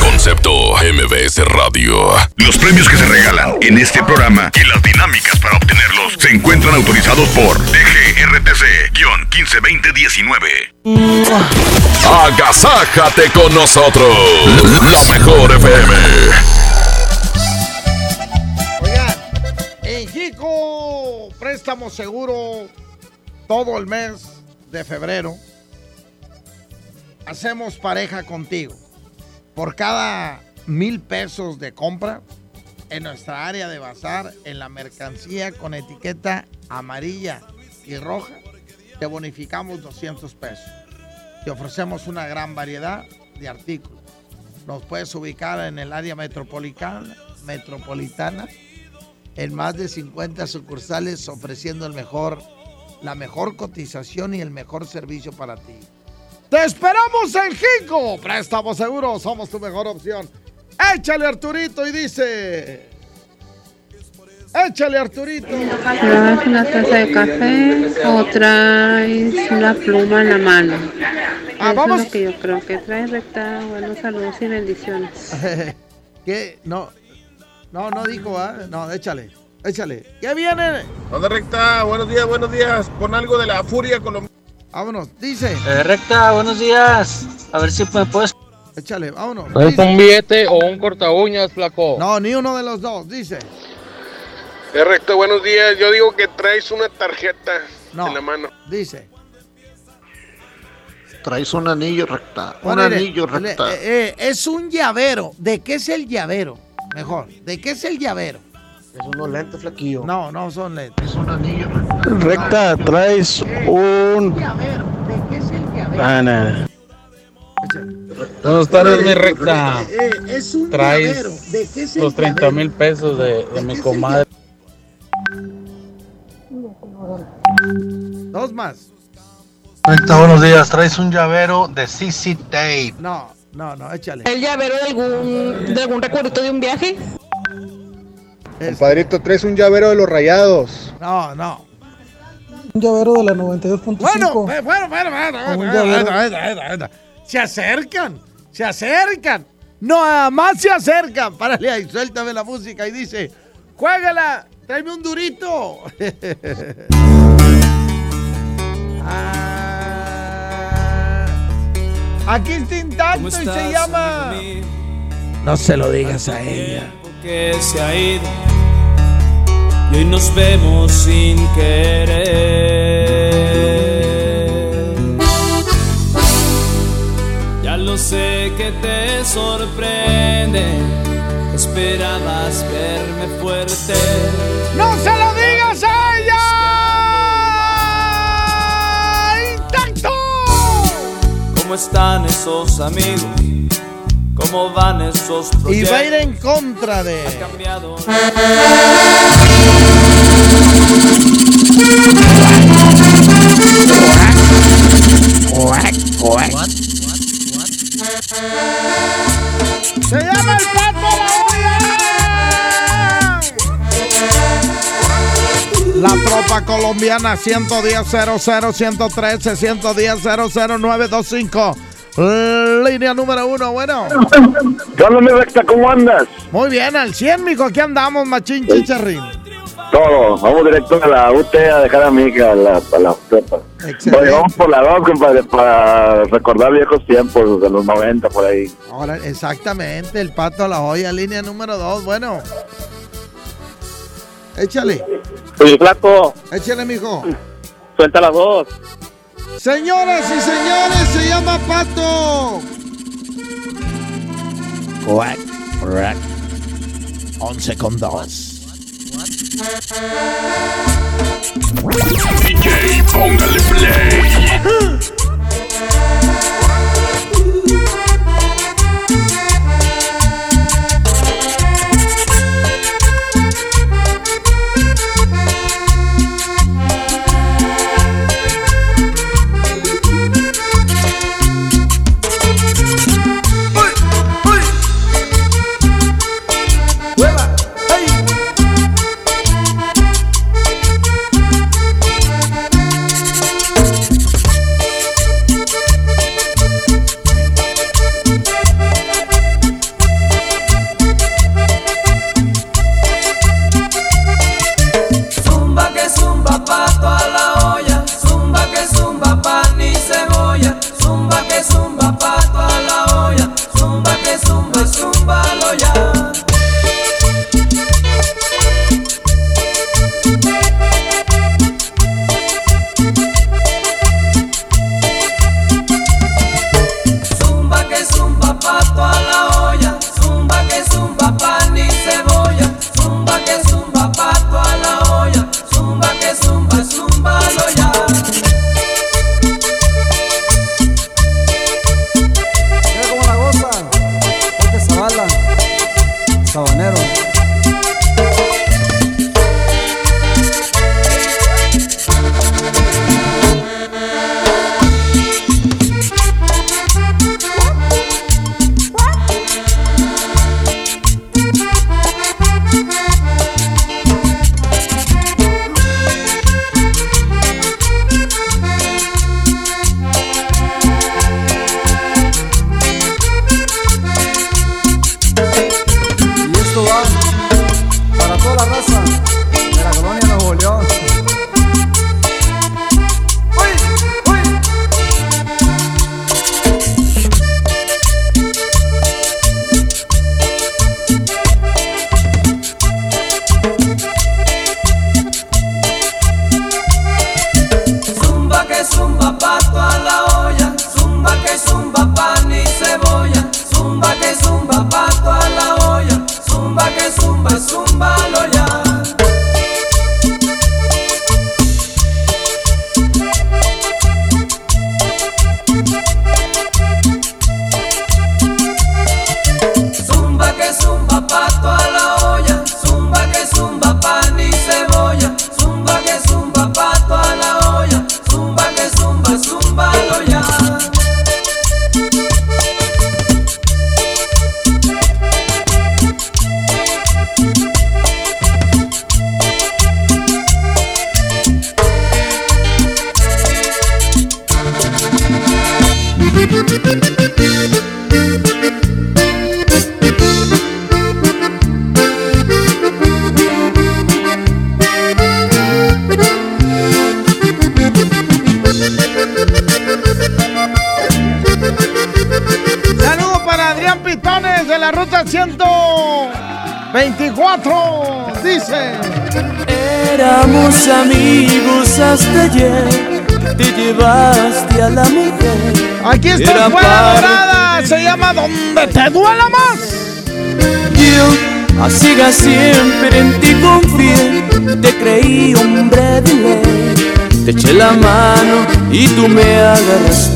Concepto MBS Radio. Los premios que se regalan en este programa y las dinámicas para obtenerlos se encuentran autorizados por DGRTC-152019. Agasájate con nosotros. La mejor FM. En Jico, préstamo seguro todo el mes de febrero. Hacemos pareja contigo. Por cada mil pesos de compra en nuestra área de bazar, en la mercancía con etiqueta amarilla y roja, te bonificamos 200 pesos. Te ofrecemos una gran variedad de artículos. Nos puedes ubicar en el área metropolitana, en más de 50 sucursales ofreciendo el mejor, la mejor cotización y el mejor servicio para ti. ¡Te esperamos en Jico! Préstamo seguro, somos tu mejor opción. Échale Arturito y dice... Échale Arturito. ¿Traes una taza de café o traes una pluma en la mano? Ah, Eso vamos. es lo que yo creo que traes recta. Buenos saludos y bendiciones. ¿Qué? No, no, no dijo, ¿ah? No, échale, échale. ¿Qué viene? ¿Dónde recta? Buenos días, buenos días. Pon algo de la furia colombiana. Vámonos, dice. Eh, recta, buenos días. A ver si me puedes. Échale, vámonos. ¿Es dice. un billete o un corta uñas, flaco? No, ni uno de los dos, dice. Es recto, buenos días. Yo digo que traes una tarjeta No. en la mano. Dice. Traes un anillo recta. Un anillo recta. eh, eh, es un llavero. ¿De qué es el llavero? Mejor, ¿de qué es el llavero? Es unos lentes flaquillo. No, no son lentes. Es un anillo Recta, traes un. Ah, no. Buenas tardes, mi recta. Eh, es un Traes llavero. ¿De qué es el los 30 mil pesos de, de mi comadre. Dos más. Recta, buenos días. Traes un llavero de CC Tape. No, no, no, échale. ¿El llavero de algún, de algún recuerdo de un viaje? Compadrito, traes un llavero de los rayados. No, no. Un llavero de la 92.5. Bueno, bueno, bueno, bueno, bueno, Un bueno, llavero. bueno, bueno, bueno. Se acercan, se acercan. No, nada más se acercan. Párale ahí, suéltame la música y dice, juégala, tráeme un durito. Ah, Aquí está intacto y se llama... No se lo digas a ella. que se ha ido y nos vemos sin querer. Ya lo sé que te sorprende, esperabas verme fuerte. ¡No se lo digas a ella! ¡Intacto! ¿Cómo están esos amigos? ¿Cómo van esos Y va a ir en contra de... cambiado. ¡Se llama el Pato La tropa colombiana 110 00 113 110 00925 Línea número uno, bueno. ¿Qué onda, mi recta? ¿Cómo andas? Muy bien, al 100, mijo. Aquí andamos, machín chicharrín. Todo. Vamos directo a la UT a dejar a mi hija a la, a la prepa. Oye, vamos por la dos, compadre, para recordar viejos tiempos de los 90 por ahí. Ahora, exactamente, el pato a la joya, línea número dos, bueno. Échale, Oye, flaco, échale, mijo. suelta las dos. Señoras y señores, se llama Pato. Correct, correct. 11 con 2. DJ, póngale play.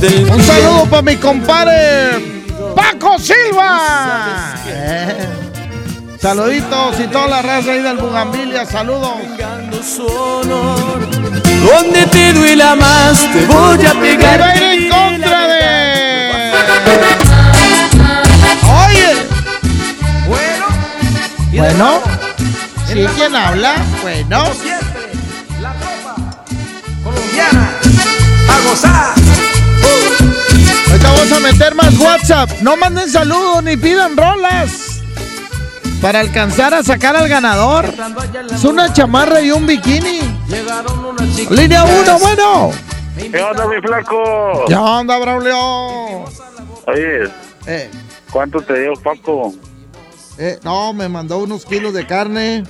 Un saludo para mi compadre Paco Silva. Eh. Saluditos y toda la raza ahí del Bugambilia. Saludos. Donde te duela más, te voy a pegar. Va a ir en contra de. Oye. Bueno. Bueno. ¿Sí? ¿Quién habla? Bueno. Colombiana, a gozar. Ahorita vamos a meter más WhatsApp. No manden saludos ni pidan rolas. Para alcanzar a sacar al ganador. Es una chamarra y un bikini. Línea 1, bueno. ¿Qué onda, mi flaco? ¿Qué onda, Braulio? Oye, Eh, ¿cuánto te dio Paco? eh, no, me mandó unos kilos de carne.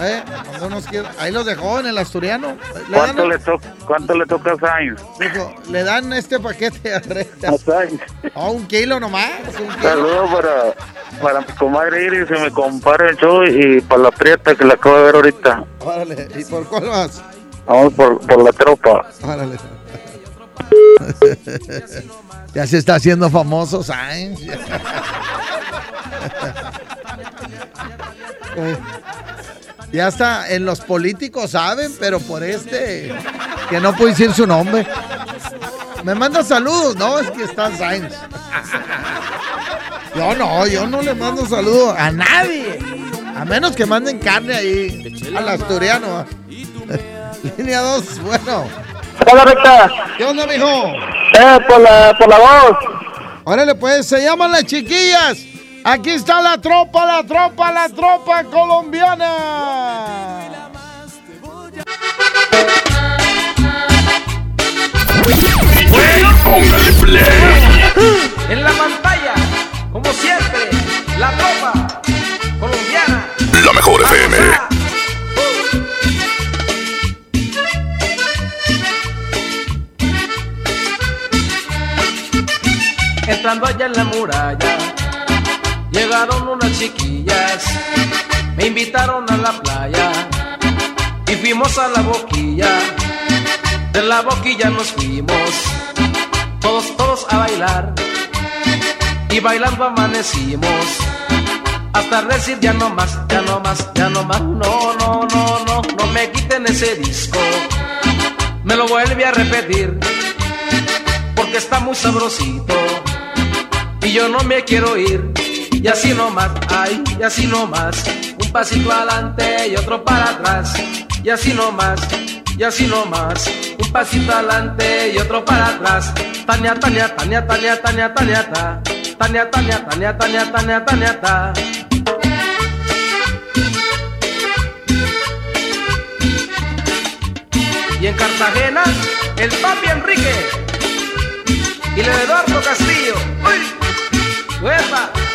Eh, unos kilos. Ahí los dejó en el asturiano. Le ¿Cuánto le, to ¿Cuánto le toca a Sainz? dijo, le dan este paquete a Reta. A Sainz. Oh, un kilo nomás. Saludos para, para mi comadre Iris y mi compadre Chuy y para la prieta que la acabo de ver ahorita. Órale, ¿y por cuál vas? Vamos por, por la tropa. Órale. ya se está haciendo famoso, Sainz. Ya está, en los políticos saben, pero por este, que no puedo decir su nombre. Me manda saludos, no, es que está Sainz. Yo no, yo no le mando saludos a nadie. A menos que manden carne ahí al asturiano. Línea 2, bueno. Hola, recta. ¿Qué onda, mijo? Eh, por la, por la voz. Órale, pues, se llaman las chiquillas. Aquí está la tropa, la tropa, la tropa colombiana. Póngale play. En la pantalla, como siempre, la tropa colombiana. La mejor FM. Entrando allá en la muralla, llegaron unas chiquillas, me invitaron a la playa y fuimos a la boquilla. De la boquilla nos fuimos, todos, todos a bailar y bailando amanecimos. Hasta decir ya no más, ya no más, ya no más, no, no, no, no, no me quiten ese disco. Me lo vuelve a repetir, porque está muy sabrosito. Y yo no me quiero ir, y así nomás, ay, y así nomás. Un pasito adelante y otro para atrás, y así nomás, y así nomás. Un pasito adelante y otro para atrás. Tania, Tania, Tania, Tania, Tania, Tania, ta. Tania, Tania, Tania, Tania, Tania, Tania, ta. Y en Cartagena, el papi Enrique y el Eduardo Castillo. ¡Uy! ¡Huepa!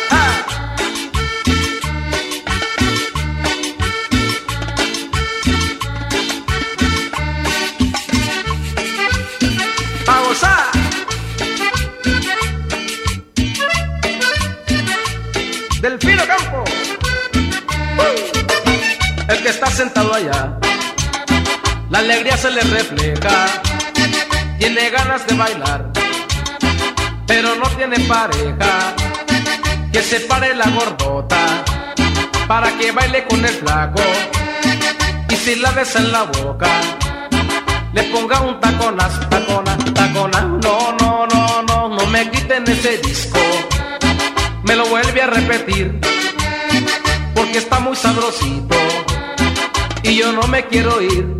Delfino Campo. El que está sentado allá. La alegría se le refleja. Tiene ganas de bailar. Pero no tiene pareja. Que se pare la gordota. Para que baile con el flaco. Y si la besa en la boca. Le ponga un taconas, taconas, taconas. No, no, no, no. No me quiten ese disco. Me lo vuelve a repetir. Porque está muy sabrosito. Y yo no me quiero ir.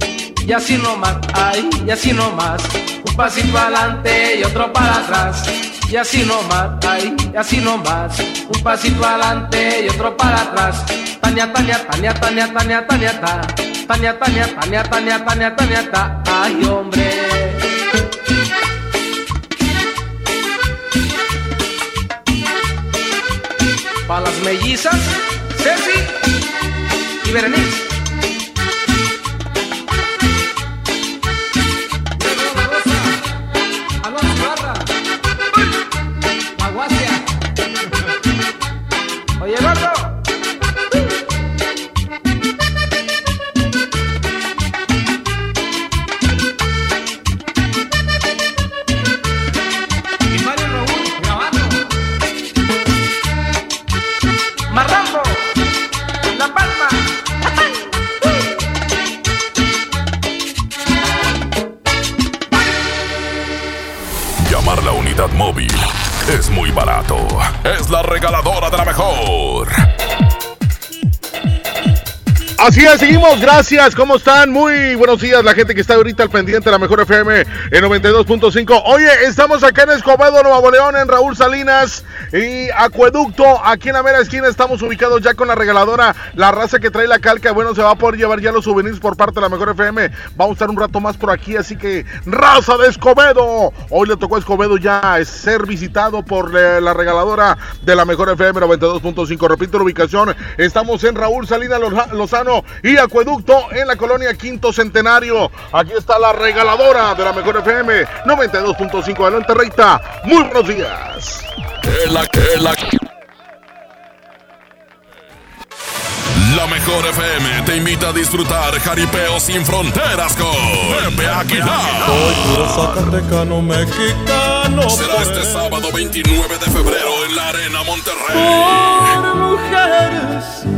Y así nomás, ay, y así nomás. Un pasito adelante y otro para atrás. Y así nomás, ay, y así nomás. Un pasito adelante y otro para atrás. Tania, Tania, Tania, Tania, Tania, Tania, ta. Tania, Tania, Tania, Tania, Tania, Tania, ta. Ay, hombre. Para las mellizas, Ceci y Berenice. Es la regaladora de la mejor. Así es, seguimos, gracias, ¿cómo están? Muy buenos días, la gente que está ahorita al pendiente de la mejor FM en 92.5. Oye, estamos acá en Escobedo, Nuevo León, en Raúl Salinas y Acueducto, aquí en la mera esquina estamos ubicados ya con la regaladora, la raza que trae la calca, bueno, se va a poder llevar ya los souvenirs por parte de la mejor FM. Vamos a estar un rato más por aquí, así que raza de Escobedo. Hoy le tocó a Escobedo ya ser visitado por eh, la regaladora de la mejor FM 92.5. Repito la ubicación, estamos en Raúl Salinas Loza- Y Acueducto en la colonia Quinto Centenario. Aquí está la regaladora de la mejor FM 92.5. Adelante, Reita. Muy buenos días. Que la, que la. La mejor FM te invita a disfrutar jaripeo sin fronteras con Pepe Aguilar. Zacatecano mexicano. Será este sábado 29 de febrero en la Arena Monterrey. Por mujeres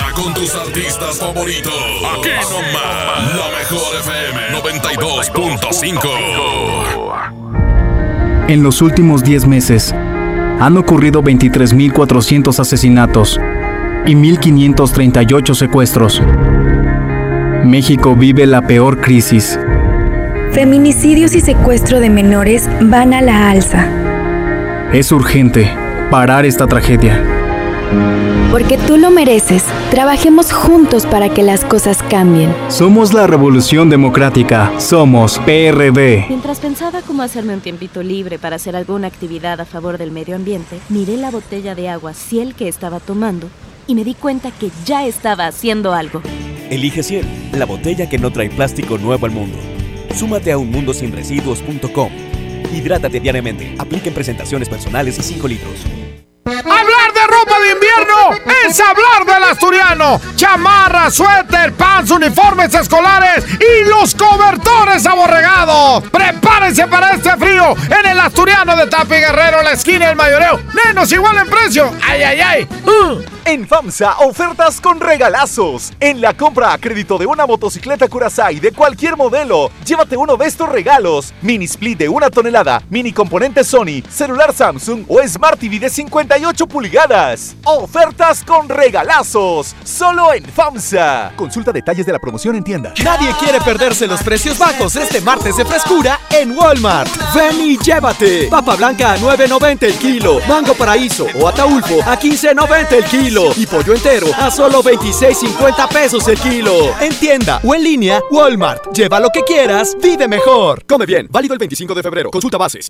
con tus artistas favoritos. Aquí nomás, la mejor FM 92.5. En los últimos 10 meses han ocurrido 23.400 asesinatos y 1.538 secuestros. México vive la peor crisis. Feminicidios y secuestro de menores van a la alza. Es urgente parar esta tragedia. Porque tú lo mereces. Trabajemos juntos para que las cosas cambien. Somos la Revolución Democrática. Somos PRD. Mientras pensaba cómo hacerme un tiempito libre para hacer alguna actividad a favor del medio ambiente, miré la botella de agua Ciel que estaba tomando y me di cuenta que ya estaba haciendo algo. Elige Ciel, la botella que no trae plástico nuevo al mundo. Súmate a unmundosinresiduos.com. Hidrátate diariamente. Apliquen presentaciones personales y 5 litros. Hablar de ropa de invierno es hablar del asturiano. Chamarra, suéter, pants, uniformes escolares y los cobertores aborregados. Prepárense para este frío en el asturiano de Tapi Guerrero, la esquina del mayoreo. Menos igual en precio. Ay, ay, ay. Uh. En FAMSA, ofertas con regalazos. En la compra a crédito de una motocicleta Curaçao de cualquier modelo, llévate uno de estos regalos. Mini split de una tonelada, mini componente Sony, celular Samsung o Smart TV de 58 pulgadas. Ofertas con regalazos. Solo en FAMSA. Consulta detalles de la promoción en tienda. Nadie quiere perderse los precios bajos este martes de frescura en Walmart. Ven y llévate. Papa blanca a 9.90 el kilo. Mango paraíso o ataulfo a 15.90 el kilo. Y pollo entero a solo 26.50 pesos el kilo. En tienda o en línea, Walmart. Lleva lo que quieras, vive mejor. Come bien. Válido el 25 de febrero. Consulta bases.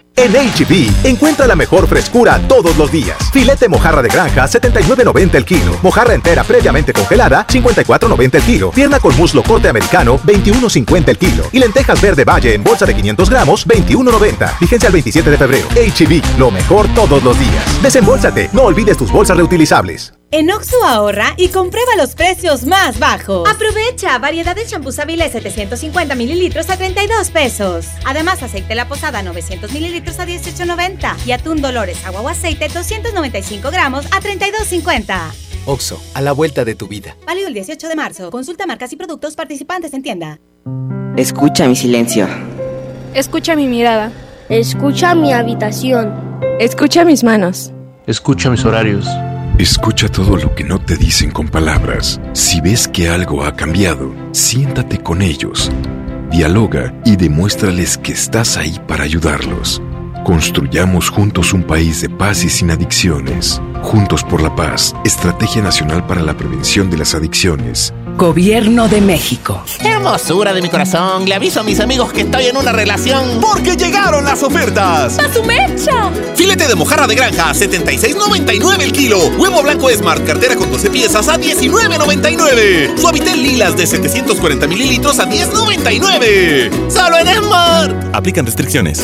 En HB, encuentra la mejor frescura todos los días. Filete mojarra de granja, 79.90 el kilo. Mojarra entera previamente congelada, 54.90 el kilo. Pierna con muslo corte americano, 21.50 el kilo. Y lentejas verde valle en bolsa de 500 gramos, 21.90. Vigencia al 27 de febrero. HB, lo mejor todos los días. Desembolsate, no olvides tus bolsas reutilizables. En Oxo ahorra y comprueba los precios más bajos. Aprovecha variedad de champús Avilés 750 mililitros a 32 pesos. Además, aceite La Posada 900 mililitros a 18.90 y atún Dolores agua o aceite 295 gramos a 32.50. Oxo, a la vuelta de tu vida. Válido el 18 de marzo. Consulta marcas y productos participantes en tienda. Escucha mi silencio. Escucha mi mirada. Escucha mi habitación. Escucha mis manos. Escucha mis horarios. Escucha todo lo que no te dicen con palabras. Si ves que algo ha cambiado, siéntate con ellos. Dialoga y demuéstrales que estás ahí para ayudarlos. Construyamos juntos un país de paz y sin adicciones. Juntos por la paz, Estrategia Nacional para la Prevención de las Adicciones. Gobierno de México. Hermosura de mi corazón, le aviso a mis amigos que estoy en una relación. Porque llegaron las ofertas. ¡A su mecha! Filete de mojarra de granja, 76.99 el kilo. Huevo blanco Smart, cartera con 12 piezas a 19.99. Suavitel lilas de 740 mililitros a 10.99. ¡Solo en Smart! Aplican restricciones.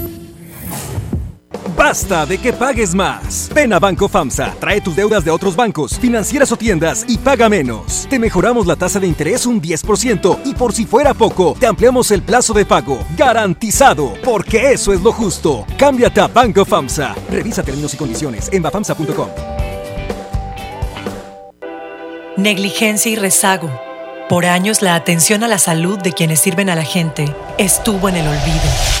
Basta de que pagues más. Ven a Banco FAMSA, trae tus deudas de otros bancos, financieras o tiendas y paga menos. Te mejoramos la tasa de interés un 10% y por si fuera poco, te ampliamos el plazo de pago. Garantizado, porque eso es lo justo. Cámbiate a Banco FAMSA. Revisa términos y condiciones en bafamsa.com. Negligencia y rezago. Por años la atención a la salud de quienes sirven a la gente estuvo en el olvido.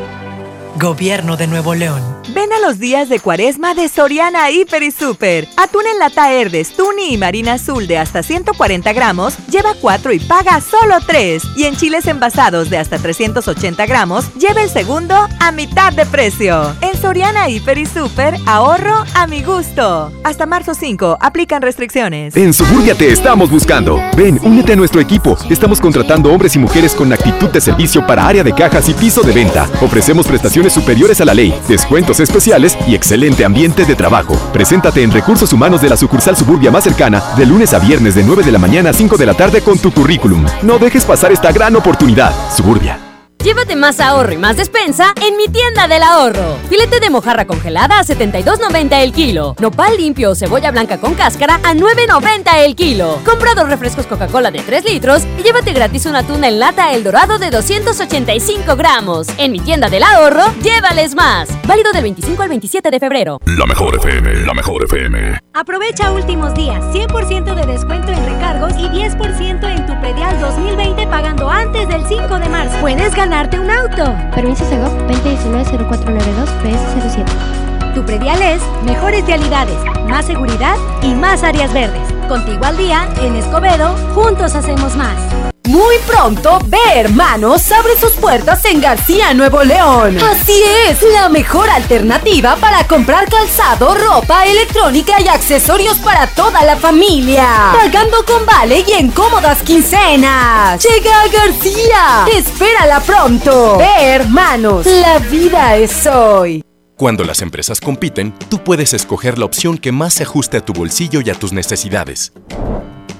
Gobierno de Nuevo León. Ven a los días de cuaresma de Soriana Hiper y Super. Atún en lata Herdes, Tuni y Marina Azul de hasta 140 gramos, lleva 4 y paga solo 3. Y en chiles envasados de hasta 380 gramos, lleva el segundo a mitad de precio. En Soriana Hiper y Super, ahorro a mi gusto. Hasta marzo 5, aplican restricciones. En Suburbia te estamos buscando. Ven, únete a nuestro equipo. Estamos contratando hombres y mujeres con actitud de servicio para área de cajas y piso de venta. Ofrecemos prestaciones superiores a la ley, descuentos especiales y excelente ambiente de trabajo. Preséntate en Recursos Humanos de la sucursal Suburbia más cercana de lunes a viernes de 9 de la mañana a 5 de la tarde con tu currículum. No dejes pasar esta gran oportunidad. Suburbia. Llévate más ahorro y más despensa en mi tienda del ahorro. Filete de mojarra congelada a 72.90 el kilo. Nopal limpio o cebolla blanca con cáscara a 9.90 el kilo. Compra dos refrescos Coca-Cola de 3 litros y llévate gratis una tuna en lata El Dorado de 285 gramos. En mi tienda del ahorro, llévales más. Válido del 25 al 27 de febrero. La mejor FM, la mejor FM. Aprovecha últimos días, 100% de descuento en recargos y 10% en tu predial 2020 pagando antes del 5 de marzo. Puedes ganarte un auto. Permiso Segov 2019-0492 PS07. Tu predial es mejores vialidades, más seguridad y más áreas verdes. Contigo al día, en Escobedo, juntos hacemos más. Muy pronto, Ve Hermanos abre sus puertas en García, Nuevo León. Así es, la mejor alternativa para comprar calzado, ropa, electrónica y accesorios para toda la familia. Pagando con vale y en cómodas quincenas. Llega a García. Espérala pronto. Ve Hermanos, la vida es hoy. Cuando las empresas compiten, tú puedes escoger la opción que más se ajuste a tu bolsillo y a tus necesidades.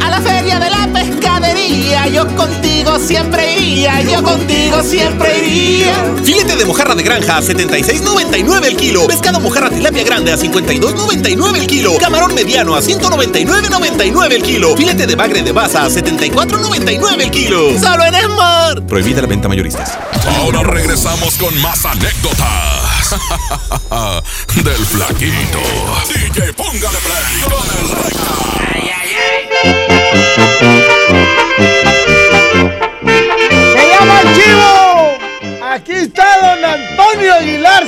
A la feria de la pescadería, yo contigo siempre iría, yo contigo siempre iría. Filete de mojarra de granja a 76.99 el kilo. Pescado mojarra tilapia grande a 52.99 el kilo. Camarón mediano a 199.99 el kilo. Filete de bagre de baza a 74.99 el kilo. Solo en Smart. Prohibida la venta mayoristas. Ahora regresamos con más anécdotas del flaquito. DJ, póngale play con el recta. ¡Se llama el chivo! Aquí está don Antonio Aguilar.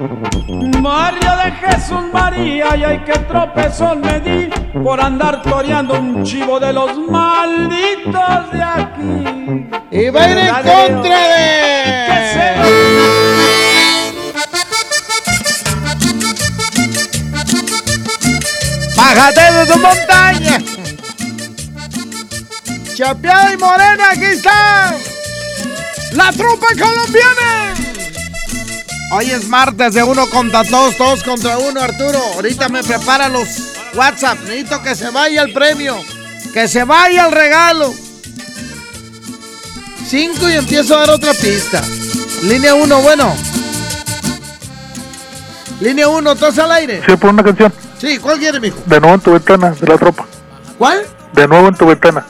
María de Jesús María, y hay que tropezón me di por andar toreando un chivo de los malditos de aquí. Y va a ir en contra de. Bájate de tu montaña. Chapeada y morena, aquí está. La tropa colombiana. Hoy es martes de uno contra todos, todos contra uno, Arturo. Ahorita me prepara los WhatsApp. Necesito que se vaya el premio. Que se vaya el regalo. Cinco y empiezo a dar otra pista. Línea uno, bueno. Línea uno, ¿estás al aire? Sí, por una canción. Sí, ¿cuál quiere, mijo? De nuevo en tu ventana, de la tropa. ¿Cuál? De nuevo en tu ventana.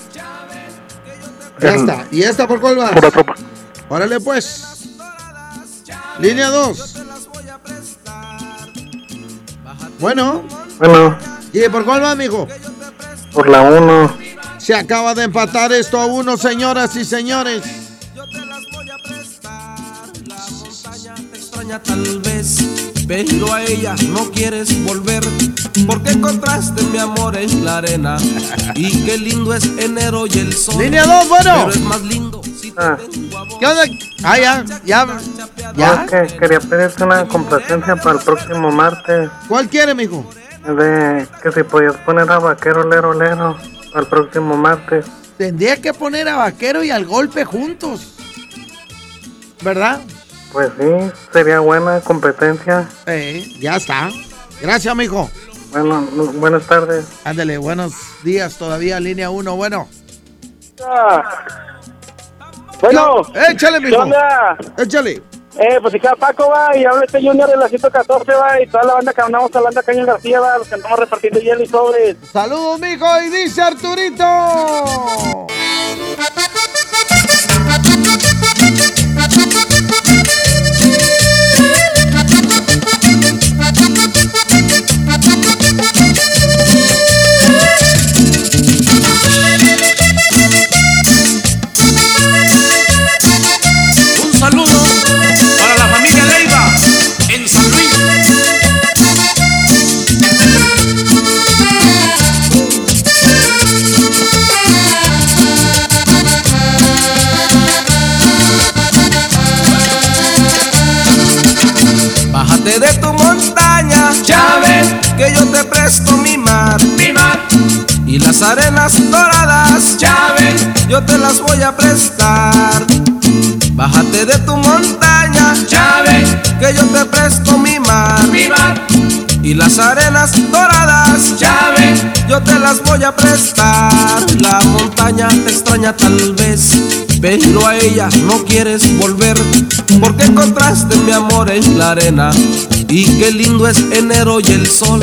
Ya El- está. ¿Y esta por cuál va? Por la tropa. Órale, pues. Línea 2. Bueno. Bueno, ¿Y por cuál va, mijo? por la 1. Se acaba de empatar esto a uno, señoras y señores. extraña tal vez, pero a ella no quieres volver, porque encontraste mi amor en la arena. Y qué lindo es enero y el sol. Línea dos, bueno. Pero es más lindo te Ah, ¿Qué onda? Ah, ya, ya. ¿Ya? es que quería pedirte una complacencia para el próximo martes. ¿Cuál quiere, mijo? De que si podías poner a vaquero lero lero al próximo martes. Tendría que poner a Vaquero y al golpe juntos. ¿Verdad? Pues sí, sería buena competencia. Eh, ya está. Gracias, mijo. Bueno, buenas tardes. Ándale, buenos días todavía, línea 1, bueno. Bueno, échale, mijo. Échale. Eh, pues acá Paco va y habla este Junior de la 114 va y toda la banda que andamos hablando acá en García va, los que andamos repartiendo hielo y sobres. Saludos, mijo, y dice Arturito. Presto mi mar, mi mar. Y las arenas doradas, Chávez, yo te las voy a prestar. Bájate de tu montaña, Chávez, que yo te presto mi mar, mi mar. Y las arenas doradas, llave, yo te las voy a prestar. La montaña te extraña tal vez, pero a ella no quieres volver, porque encontraste mi amor en la arena. Y qué lindo es enero y el sol,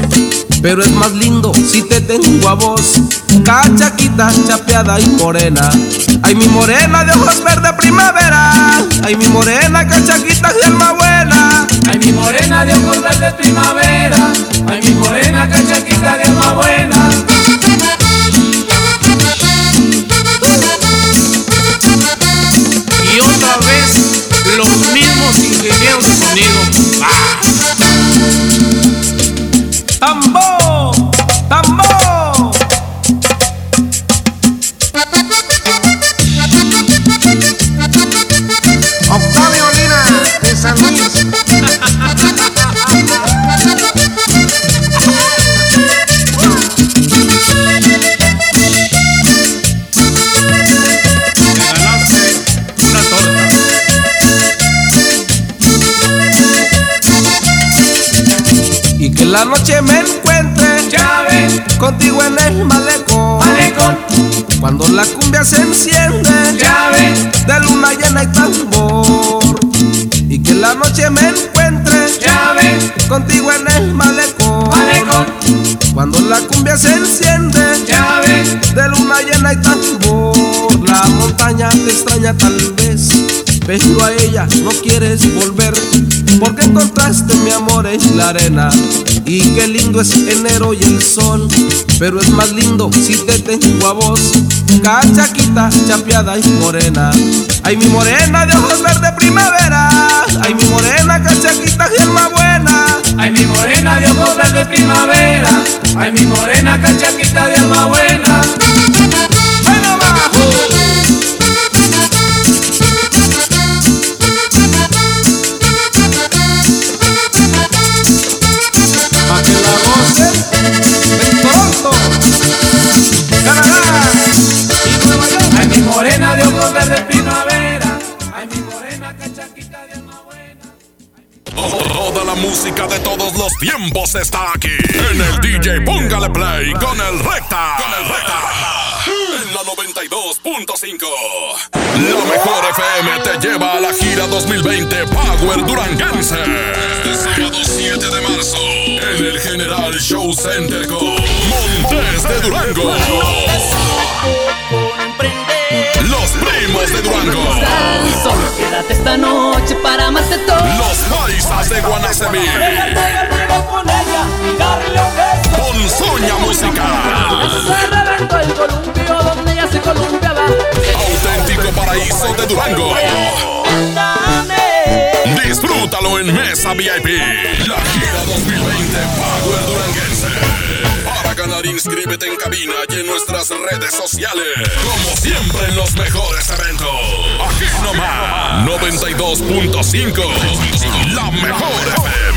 pero es más lindo si te tengo a vos. Cachaquita, chapeada y morena. Ay, mi morena de ojos verde primavera. Ay, mi morena, cachaquita alma buena. Ay, mi morena de ojos verde primavera. Ay, mi morena, cachaquita de alma buena. La noche me encuentre Llave, contigo en el malecón. malecón, Cuando la cumbia se enciende llave, de luna llena y tambor. Y que la noche me encuentre llave, contigo en el malecón. malecón, Cuando la cumbia se enciende llave, de luna llena y tambor. La montaña te extraña tal pero a ella no quieres volver. Porque encontraste mi amor en la arena. Y qué lindo es enero y el sol. Pero es más lindo si te tengo a vos. Cachaquita, chapeada y morena. Ay, mi morena de ojos verde primavera. Ay, mi morena, cachaquita alma buena. Ay, mi morena de ojos verde primavera. Ay, mi morena, cachaquita de alma buena. Música de todos los tiempos está aquí. En el DJ Póngale Play con el Recta. Con el Recta. En la 92.5. La mejor FM te lleva a la gira 2020 Power Duranguense. Este sábado 7 de marzo. En el General Show Center con Montes de Durango. Los primos de Durango. Solo quédate esta noche para amarte todo. Los paisas de Guanacemí. con ella y darle un beso. Ponzoña Musical. Se reventó el columpio donde ella se columpiaba. Auténtico paraíso de Durango. Disfrútalo en Mesa VIP. La gira 2020 Power Duranguense. Ganar, inscríbete en cabina y en nuestras redes sociales. Como siempre en los mejores eventos. Aquí nomás. 92.5. La mejor FM.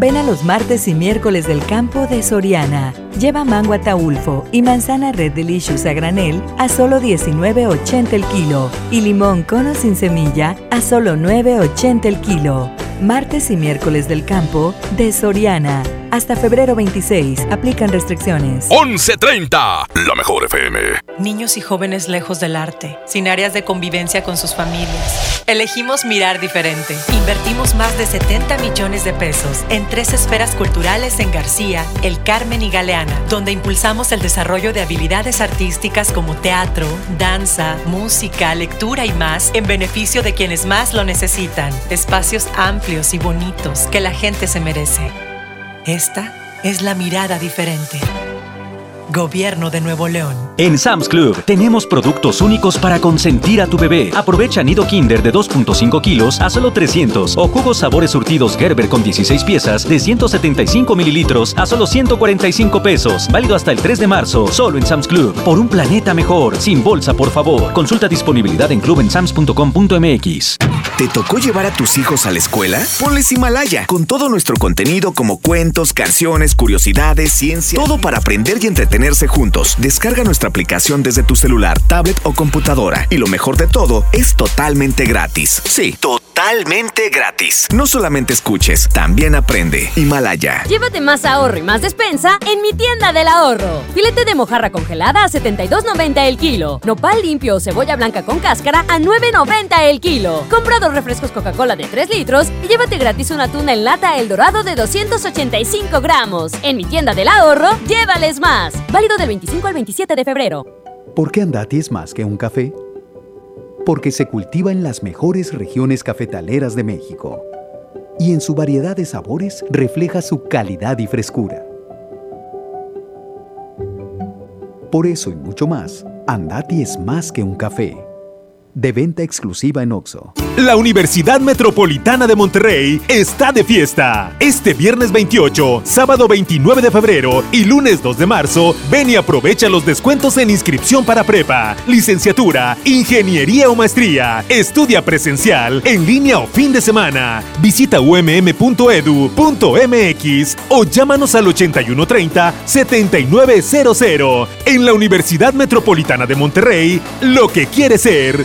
Ven a los martes y miércoles del campo de Soriana. Lleva mango ataulfo y manzana Red Delicious a granel a solo 19.80 el kilo y limón cono sin semilla a solo 9.80 el kilo. Martes y miércoles del campo de Soriana. Hasta febrero 26. Aplican restricciones. 1130, la mejor FM. Niños y jóvenes lejos del arte, sin áreas de convivencia con sus familias. Elegimos mirar diferente. Invertimos más de 70 millones de pesos en tres esferas culturales en García, El Carmen y Galeana, donde impulsamos el desarrollo de habilidades artísticas como teatro, danza, música, lectura y más en beneficio de quienes más lo necesitan. Espacios amplios y bonitos que la gente se merece. Esta es la mirada diferente. Gobierno de Nuevo León. En Sam's Club tenemos productos únicos para consentir a tu bebé. Aprovecha nido Kinder de 2.5 kilos a solo 300 o jugos sabores surtidos Gerber con 16 piezas de 175 mililitros a solo 145 pesos. Válido hasta el 3 de marzo, solo en Sam's Club. Por un planeta mejor, sin bolsa, por favor. Consulta disponibilidad en clubensams.com.mx. ¿Te tocó llevar a tus hijos a la escuela? Ponles Himalaya, con todo nuestro contenido como cuentos, canciones, curiosidades, ciencia, todo para aprender y entretenerse juntos. Descarga nuestra aplicación desde tu celular, tablet o computadora. Y lo mejor de todo, es totalmente gratis. Sí, totalmente gratis. No solamente escuches, también aprende. Himalaya. Llévate más ahorro y más despensa en mi tienda del ahorro. Filete de mojarra congelada a 72.90 el kilo. Nopal limpio o cebolla blanca con cáscara a 9.90 el kilo. Compra refrescos Coca-Cola de 3 litros y llévate gratis una tuna en lata El Dorado de 285 gramos. En mi tienda del ahorro, llévales más. Válido del 25 al 27 de febrero. ¿Por qué Andati es más que un café? Porque se cultiva en las mejores regiones cafetaleras de México. Y en su variedad de sabores refleja su calidad y frescura. Por eso y mucho más, Andati es más que un café. De venta exclusiva en Oxo. La Universidad Metropolitana de Monterrey está de fiesta. Este viernes 28, sábado 29 de febrero y lunes 2 de marzo, ven y aprovecha los descuentos en inscripción para prepa, licenciatura, ingeniería o maestría. Estudia presencial, en línea o fin de semana. Visita umm.edu.mx o llámanos al 8130-7900. En la Universidad Metropolitana de Monterrey, lo que quiere ser,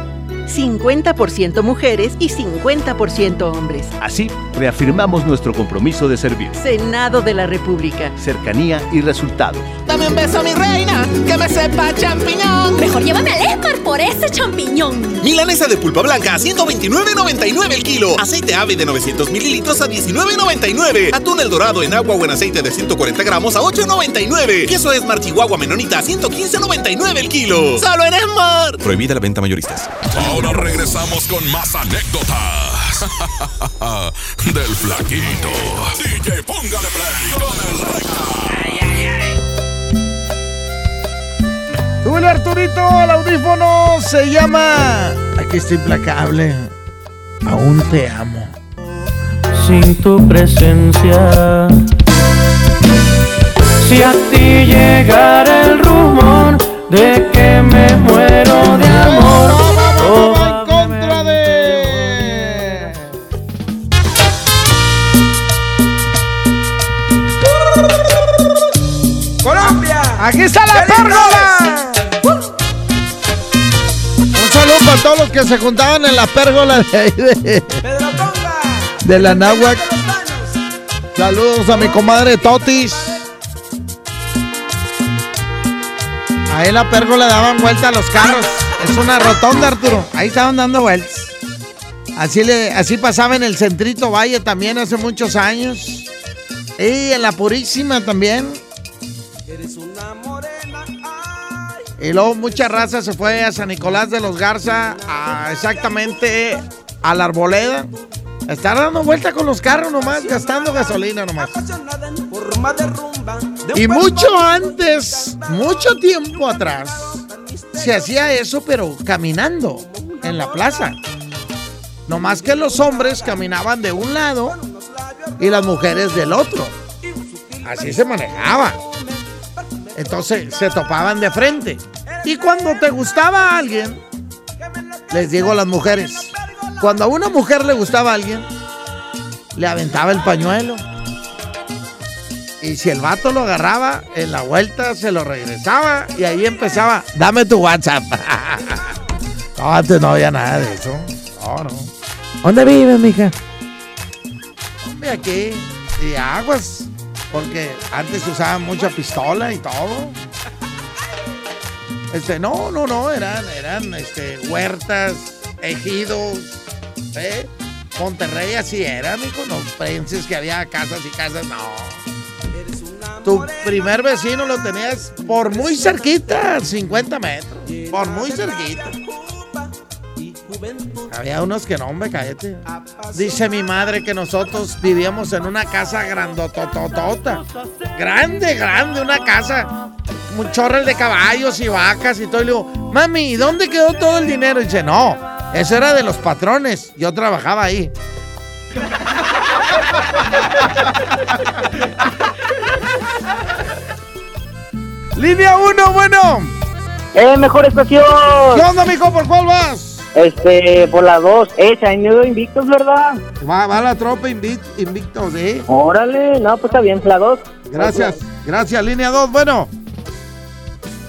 50% mujeres y 50% hombres. Así, reafirmamos nuestro compromiso de servir. Senado de la República. Cercanía y resultados. Dame un beso, mi reina, que me sepa champiñón. Mejor llévame al Esmar por ese champiñón. Milanesa de pulpa blanca a 129.99 el kilo. Aceite ave de 900 mililitros a 19.99. Atún el dorado en agua o en aceite de 140 gramos a 8.99. Queso Esmar Chihuahua Menonita a 115.99 el kilo. ¡Solo en Esmar! Prohibida la venta mayoristas. Ahora regresamos con más anécdotas del flaquito. DJ, póngale play con el Súbele Arturito al audífono, se llama. Aquí está implacable. Aún te amo. Sin tu presencia. Si a ti llegara el rumor de que me muero de amor. ¡Aquí está la pérgola! Un saludo para todos los que se juntaban en la pérgola de ahí de, de la náhuac. Saludos a mi comadre Totis. Ahí en la pérgola daban vuelta a los carros. Es una rotonda, Arturo. Ahí estaban dando vueltas. Así, le, así pasaba en el Centrito Valle también hace muchos años. Y en la Purísima también. Y luego mucha raza se fue a San Nicolás de los Garza, exactamente a la Arboleda. Estar dando vuelta con los carros nomás, gastando gasolina nomás. Y mucho antes, mucho tiempo atrás, se hacía eso, pero caminando en la plaza. No más que los hombres caminaban de un lado y las mujeres del otro. Así se manejaba. Entonces se topaban de frente. Y cuando te gustaba alguien, les digo a las mujeres, cuando a una mujer le gustaba a alguien, le aventaba el pañuelo. Y si el vato lo agarraba, en la vuelta se lo regresaba y ahí empezaba, dame tu WhatsApp. no, antes no había nada de eso. No, no. ¿Dónde vives, mija? Hombre, aquí. Y aguas. Porque antes se usaba mucha pistola y todo. Este, no, no, no, eran, eran este, huertas, ejidos, ¿eh? Monterrey así era, mijo, no penses que había casas y casas, no. Tu primer vecino lo tenías por muy cerquita, 50 metros, por muy cerquita. Había unos que no, hombre, cállate. Dice mi madre que nosotros vivíamos en una casa grandotototota. Grande, grande, una casa. Un chorrel de caballos y vacas y todo. Y le digo, mami, ¿y dónde quedó todo el dinero? Y dice, no, eso era de los patrones. Yo trabajaba ahí. Línea 1, bueno. Eh, mejor estación. ¿Qué onda, mijo? ¿Por cuál vas? Este, por la 2. Eh, se han ido invictos, ¿verdad? Va, va la tropa invic- invictos, ¿eh? Órale, no, pues está bien, la 2. Gracias, gracias, línea 2, bueno.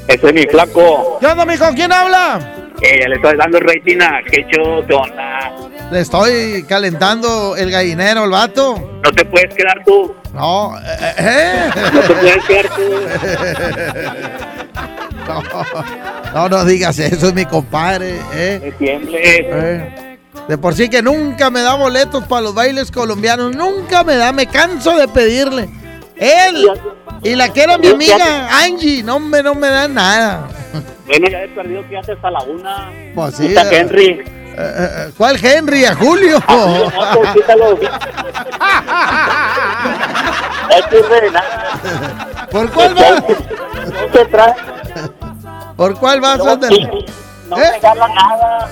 Ese es mi flaco. ¿Qué onda, mijo? ¿Quién habla? Eh, ya le estoy dando rating a Quecho, ¿qué onda? Le estoy calentando el gallinero, el vato. No te puedes quedar tú. No, eh, eh. No te puedes quedar tú. No, no, no digas eso, es mi compadre, ¿eh? Eh, De por sí que nunca me da boletos para los bailes colombianos, nunca me da, me canso de pedirle. Él y la que era mi amiga Angie, no me, no me da nada. Bueno, ya he perdido que haces a la una. Pues sí, Quita eh, Henry. eh, eh, ¿Cuál Henry? ¿A Julio? No, quítalo. Ordenar. ¿Por cuál vas? No se trae. ¿Por cuál vas, No, Ander? No me gana nada.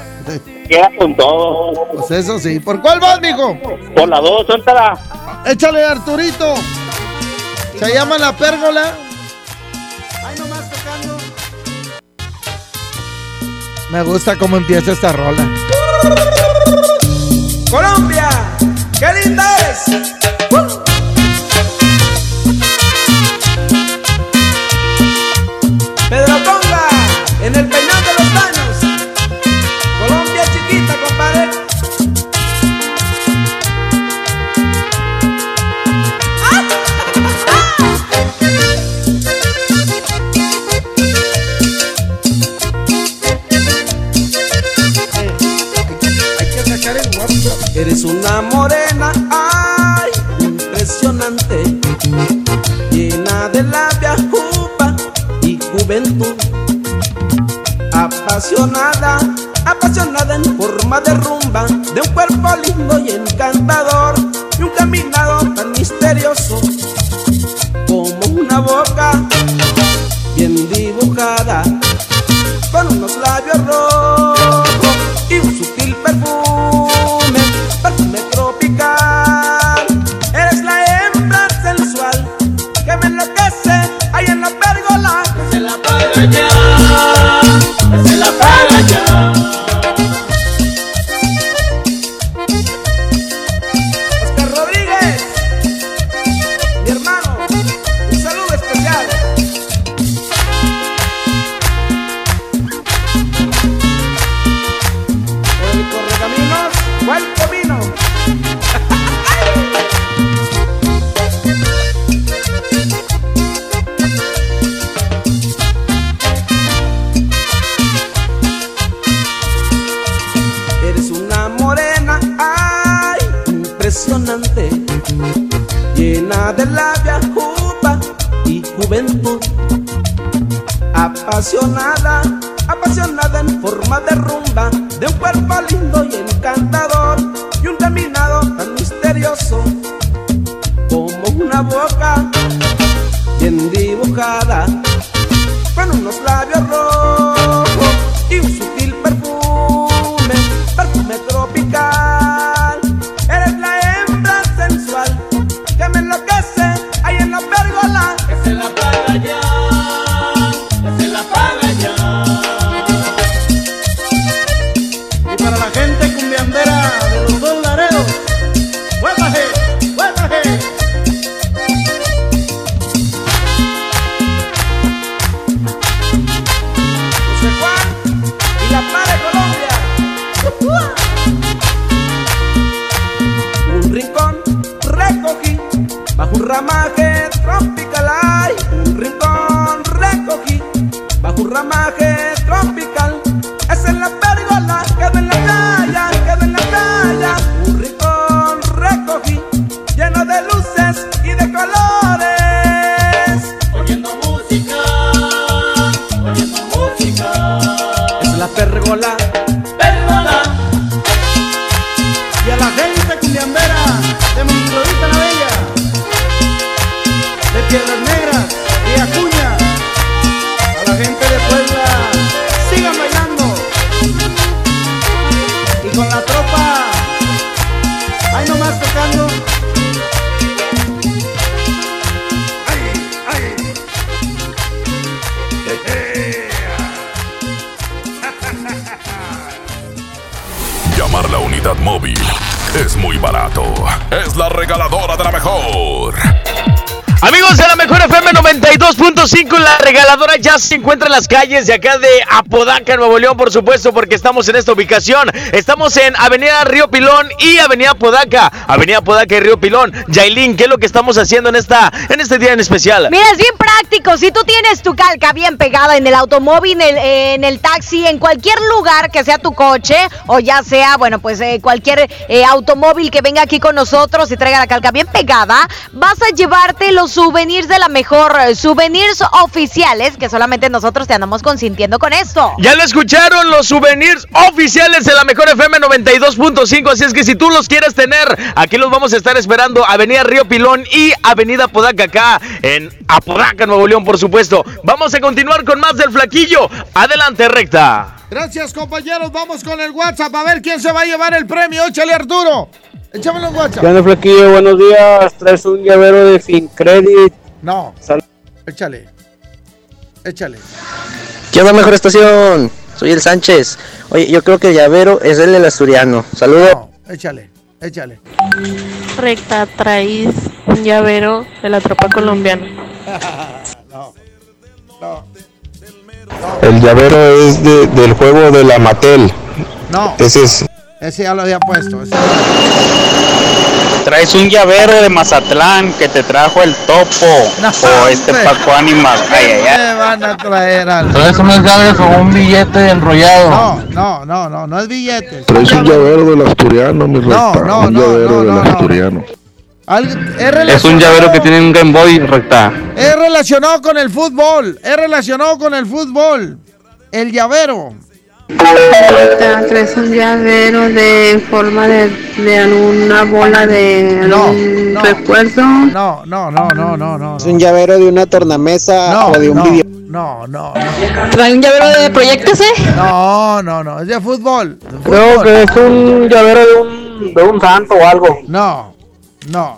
Queda con todo. Pues eso sí. ¿Por cuál vas, mijo? Por la dos, suéltala. Échale, Arturito. Se llama La Pérgola. Me gusta cómo empieza esta rola. Colombia, qué linda es. Eres una morena, ay, impresionante, llena de labia, y juventud. Apasionada, apasionada en forma de rumba, de un cuerpo lindo y encantador, y un caminado tan misterioso como una boca se encuentra en las calles de acá de Apodaca, Nuevo León, por supuesto, porque estamos en esta ubicación. Estamos en Avenida Río Pilón y Avenida Apodaca. Avenida Apodaca y Río Pilón. Yailin, ¿qué es lo que estamos haciendo en, esta, en este día en especial? Mira, es bien práctico. Si tú tienes tu calca bien pegada en el automóvil, en el, taxi, en cualquier lugar que sea tu coche, o ya sea, bueno, pues eh, cualquier eh, automóvil que venga aquí con nosotros y traiga la calca bien pegada, vas a llevarte los souvenirs de la mejor, eh, souvenirs oficiales, que solamente nosotros te andamos consintiendo con esto. Ya lo escucharon los souvenirs oficiales de la Mejor FM 92.5, así es que si tú los quieres tener, aquí los vamos a estar esperando, Avenida Río Pilón y Avenida Apodaca acá en Apodaca, Nuevo León, por supuesto. Vamos a continuar con más del flaquillo. Adelante, recta. Gracias, compañeros. Vamos con el WhatsApp a ver quién se va a llevar el premio. Échale, Arturo. Échamelo en WhatsApp. ¿Qué onda, Flaquillo? Buenos días. Traes un llavero de FinCredit. No. Sal- Échale. Échale. ¿Qué onda, mejor estación? Soy el Sánchez. Oye, yo creo que el llavero es el del asturiano. Saludos. Échale. Échale. Recta, traes un llavero de la tropa colombiana. No. No. El llavero es de- del juego de la Mattel. No. Ese es. Ese ya lo había puesto. ese- Traes un llavero de Mazatlán que te trajo el topo o este. Paco Animal. Ay, ay, van a traer al. Traes unas llaves o un billete enrollado. No, no, no, no, no es billetes. Traes un llavero del asturiano, mi No, no, un no, llavero no, del no, no. es, Es un llavero que tiene un Game Boy recta. es relacionado con el fútbol. Es relacionado con el fútbol. El llavero. Traes un llavero de forma de, de alguna bola de algún recuerdo. No, no, no, no, no, no. Es un llavero de una tornamesa No, o de un no, video. no, no, ¿Trae un llavero de Proyecto C? no, no, no, es de fútbol. de Creo que es un llavero de un, de un santo o algo. No, no,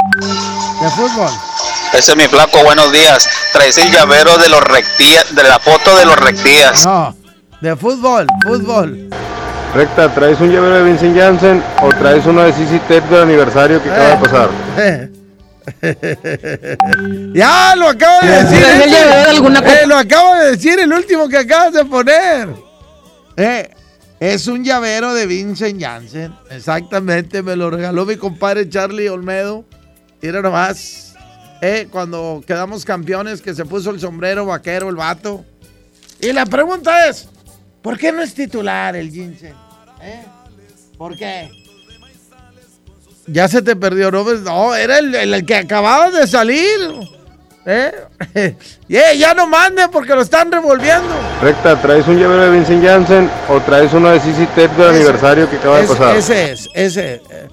de fútbol. Ese es mi flaco, buenos días. Traes el llavero de los rectías, de la foto de los rectías. No, de fútbol, fútbol. Recta, ¿traes un llavero de Vincent Janssen o traes uno de CC Tape del aniversario que acaba de pasar? ya lo acabo de decir. ¿Traes el este. alguna Eh, lo acabo de decir, el último que acabas de poner. Eh, es un llavero de Vincent Janssen. Exactamente, me lo regaló mi compadre Charlie Olmedo. Mira nomás. Eh, cuando quedamos campeones, que se puso el sombrero vaquero el vato. Y la pregunta es: ¿por qué no es titular el Janssen? ¿Eh? ¿Por qué? Ya se te perdió, ¿no? No, era el- el que acababa de salir. ¿Eh? Y, eh, ya no mande porque lo están revolviendo. Recta, ¿traes un llavero de Vincent Janssen o traes uno de CC Tape del aniversario que acaba de pasar? ese es, ese. eh,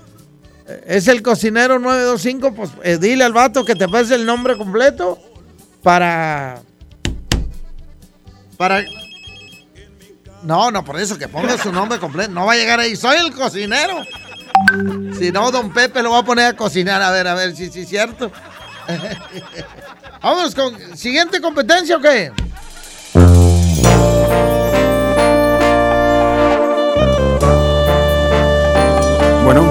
Es el cocinero 925. Pues eh, dile al vato que te pase el nombre completo para. Para. No, no, por eso que ponga su nombre completo. No va a llegar ahí. Soy el cocinero. Si no, don Pepe lo va a poner a cocinar. A ver, a ver si sí es cierto. Vamos con. ¿Siguiente competencia o qué? Bueno.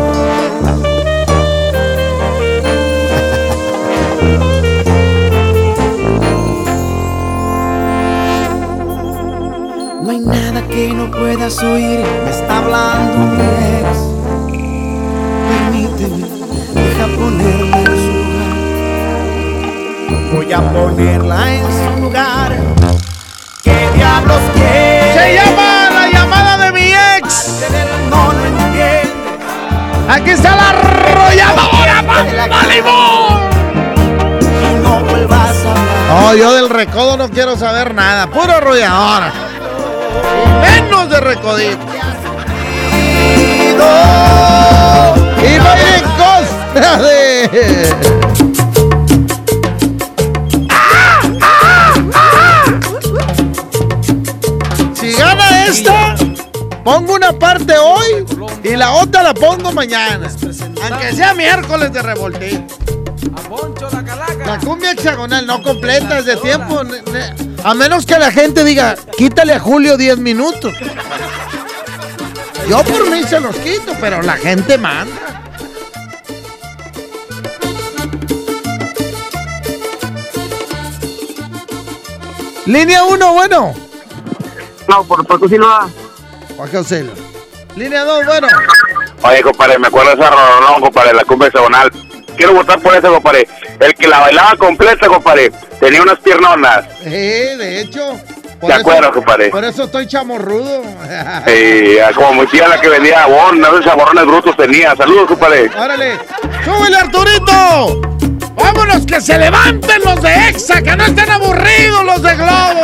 No hay nada que no puedas oír, me está hablando mi ex. Permíteme, deja ponerme. Voy a ponerla en su lugar. ¿Qué diablos quiere? Se llama la llamada de mi ex. No lo entiende. Aquí está la arrolladora, Malibu. No vuelvas a hablar. No, yo del recodo no quiero saber nada. Puro arrolladora. Menos de recodito. Y va a ir en contra de. Pongo una parte hoy y la otra la pongo mañana. Aunque sea miércoles de revoltín. La cumbia hexagonal no completa es de tiempo. A menos que la gente diga, quítale a Julio 10 minutos. Yo por mí se los quito, pero la gente manda. Línea 1, bueno. No, por Paco Silva. Juan José. Línea 2, bueno. Oye, compadre, me acuerdo de ese rolón, compadre, la cumbia hexagonal. Quiero votar por ese, compadre. El que la bailaba completa, compadre, tenía unas piernonas. Eh, de hecho. De acuerdo, compadre. Por eso estoy chamorrudo. Sí, como mi tía la que vendía abón, no sé, saborrones brutos tenía. Saludos, compadre. ¡Órale! ¡Súbele, Arturito! ¡Vámonos, que se levanten los de Exa, que no estén aburridos los de Globo!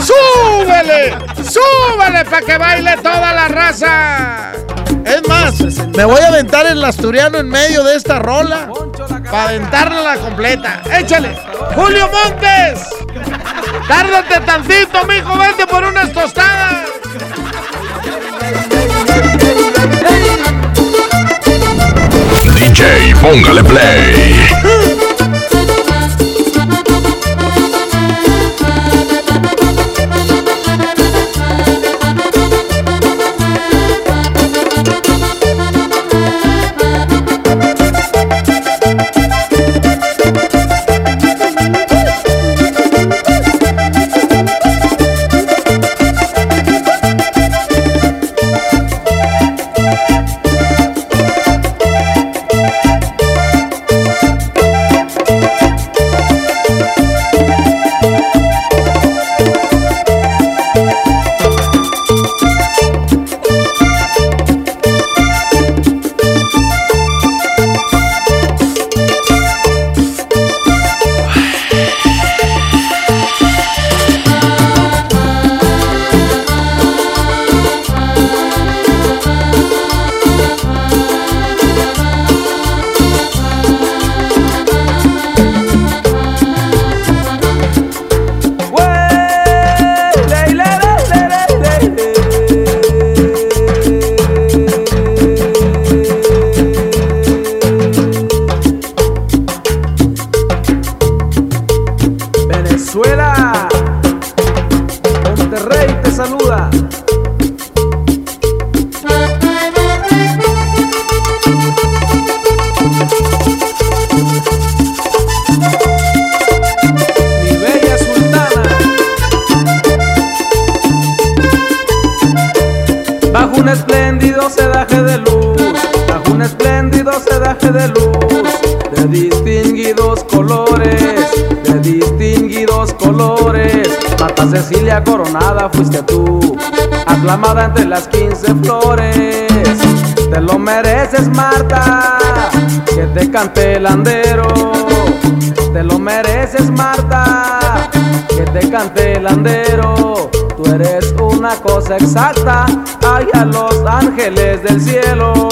¡Súbele! ¡Súbele para que baile toda la raza! Es más, me voy a aventar el asturiano en medio de esta rola para aventarla la completa. ¡Échale! ¡Julio Montes! ¡Tárdate tantito, mijo! ¡Vente por unas tostadas! DJ, póngale play. Marta, que te cante el andero. Te lo mereces, Marta, que te cante el andero. Tú eres una cosa exacta, hay a los ángeles del cielo.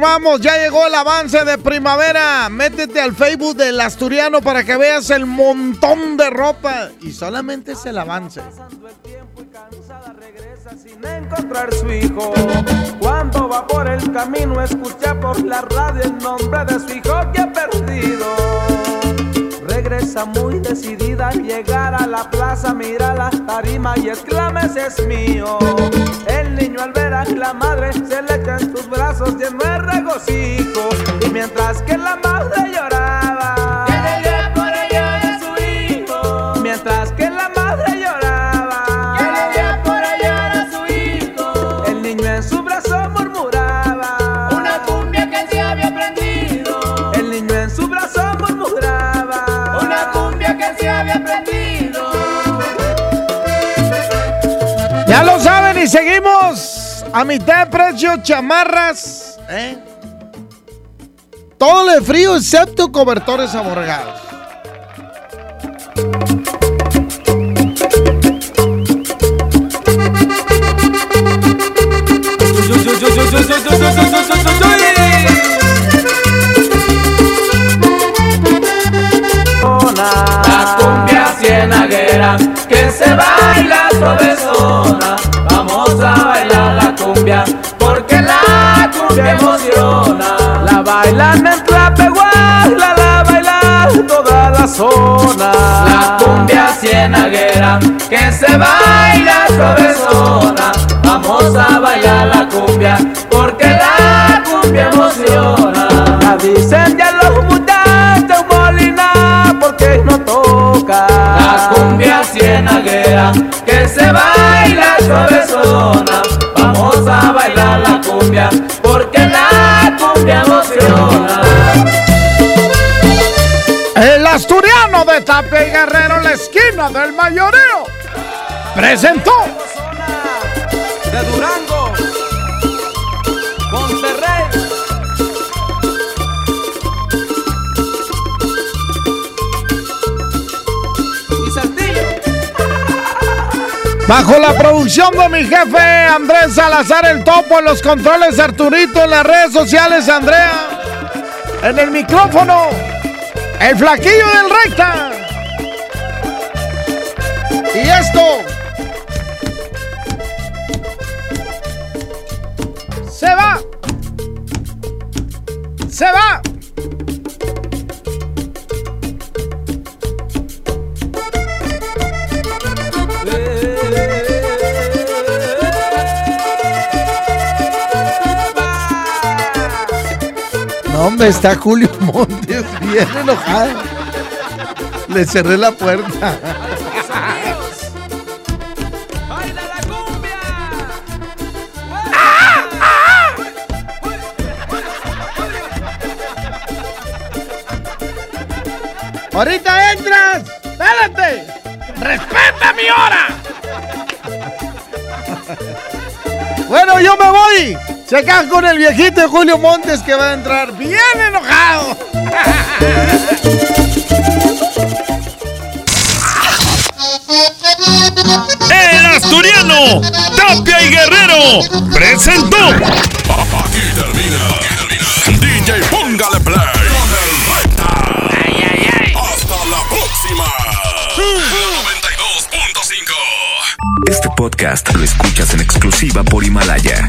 Informamos, ya llegó el avance de primavera. Métete al Facebook del Asturiano para que veas el montón de ropa. Y solamente es el avance. sin encontrar su hijo. Cuando va por el camino, escucha por la radio el nombre de su hijo que ha muy decidida a llegar a la plaza, mira la tarima y exclama ese es mío. El niño al ver a la madre se le echa en sus brazos lleno de regocijo. Y mientras que la madre lloraba, seguimos a mitad de precio chamarras. ¿eh? Todo de frío excepto cobertores aborregados. La cumbia cienaguera que se baila suavezona. Vamos a bailar la cumbia porque la cumbia emociona. La bailan en Tlapehuala, la baila toda la zona. La cumbia cienaguera que se baila suavezona. Vamos a bailar la cumbia porque la cumbia emociona. La dicen ya los porque no toca. La cumbia cienaguera que se baila suavezona. Vamos a bailar la cumbia porque la cumbia emociona. El Asturiano de Tapia y Guerrero, la esquina del mayoreo, presentó. Bajo la producción de mi jefe Andrés Salazar el Topo en los controles Arturito en las redes sociales Andrea. En el micrófono, el flaquillo del recta. Y esto se va. Se va. No, hombre, está Julio Montes bien enojado. Le cerré la puerta. Ahorita entras. Espérate. Respeta mi hora. Bueno, yo me voy. Se acá con el viejito Julio Montes que va a entrar bien enojado. El Asturiano, Tapia y Guerrero, presentó. Aquí termina, DJ Póngale Play con el recta. Hasta la próxima. 92.5. Este podcast lo escuchas en exclusiva por Himalaya.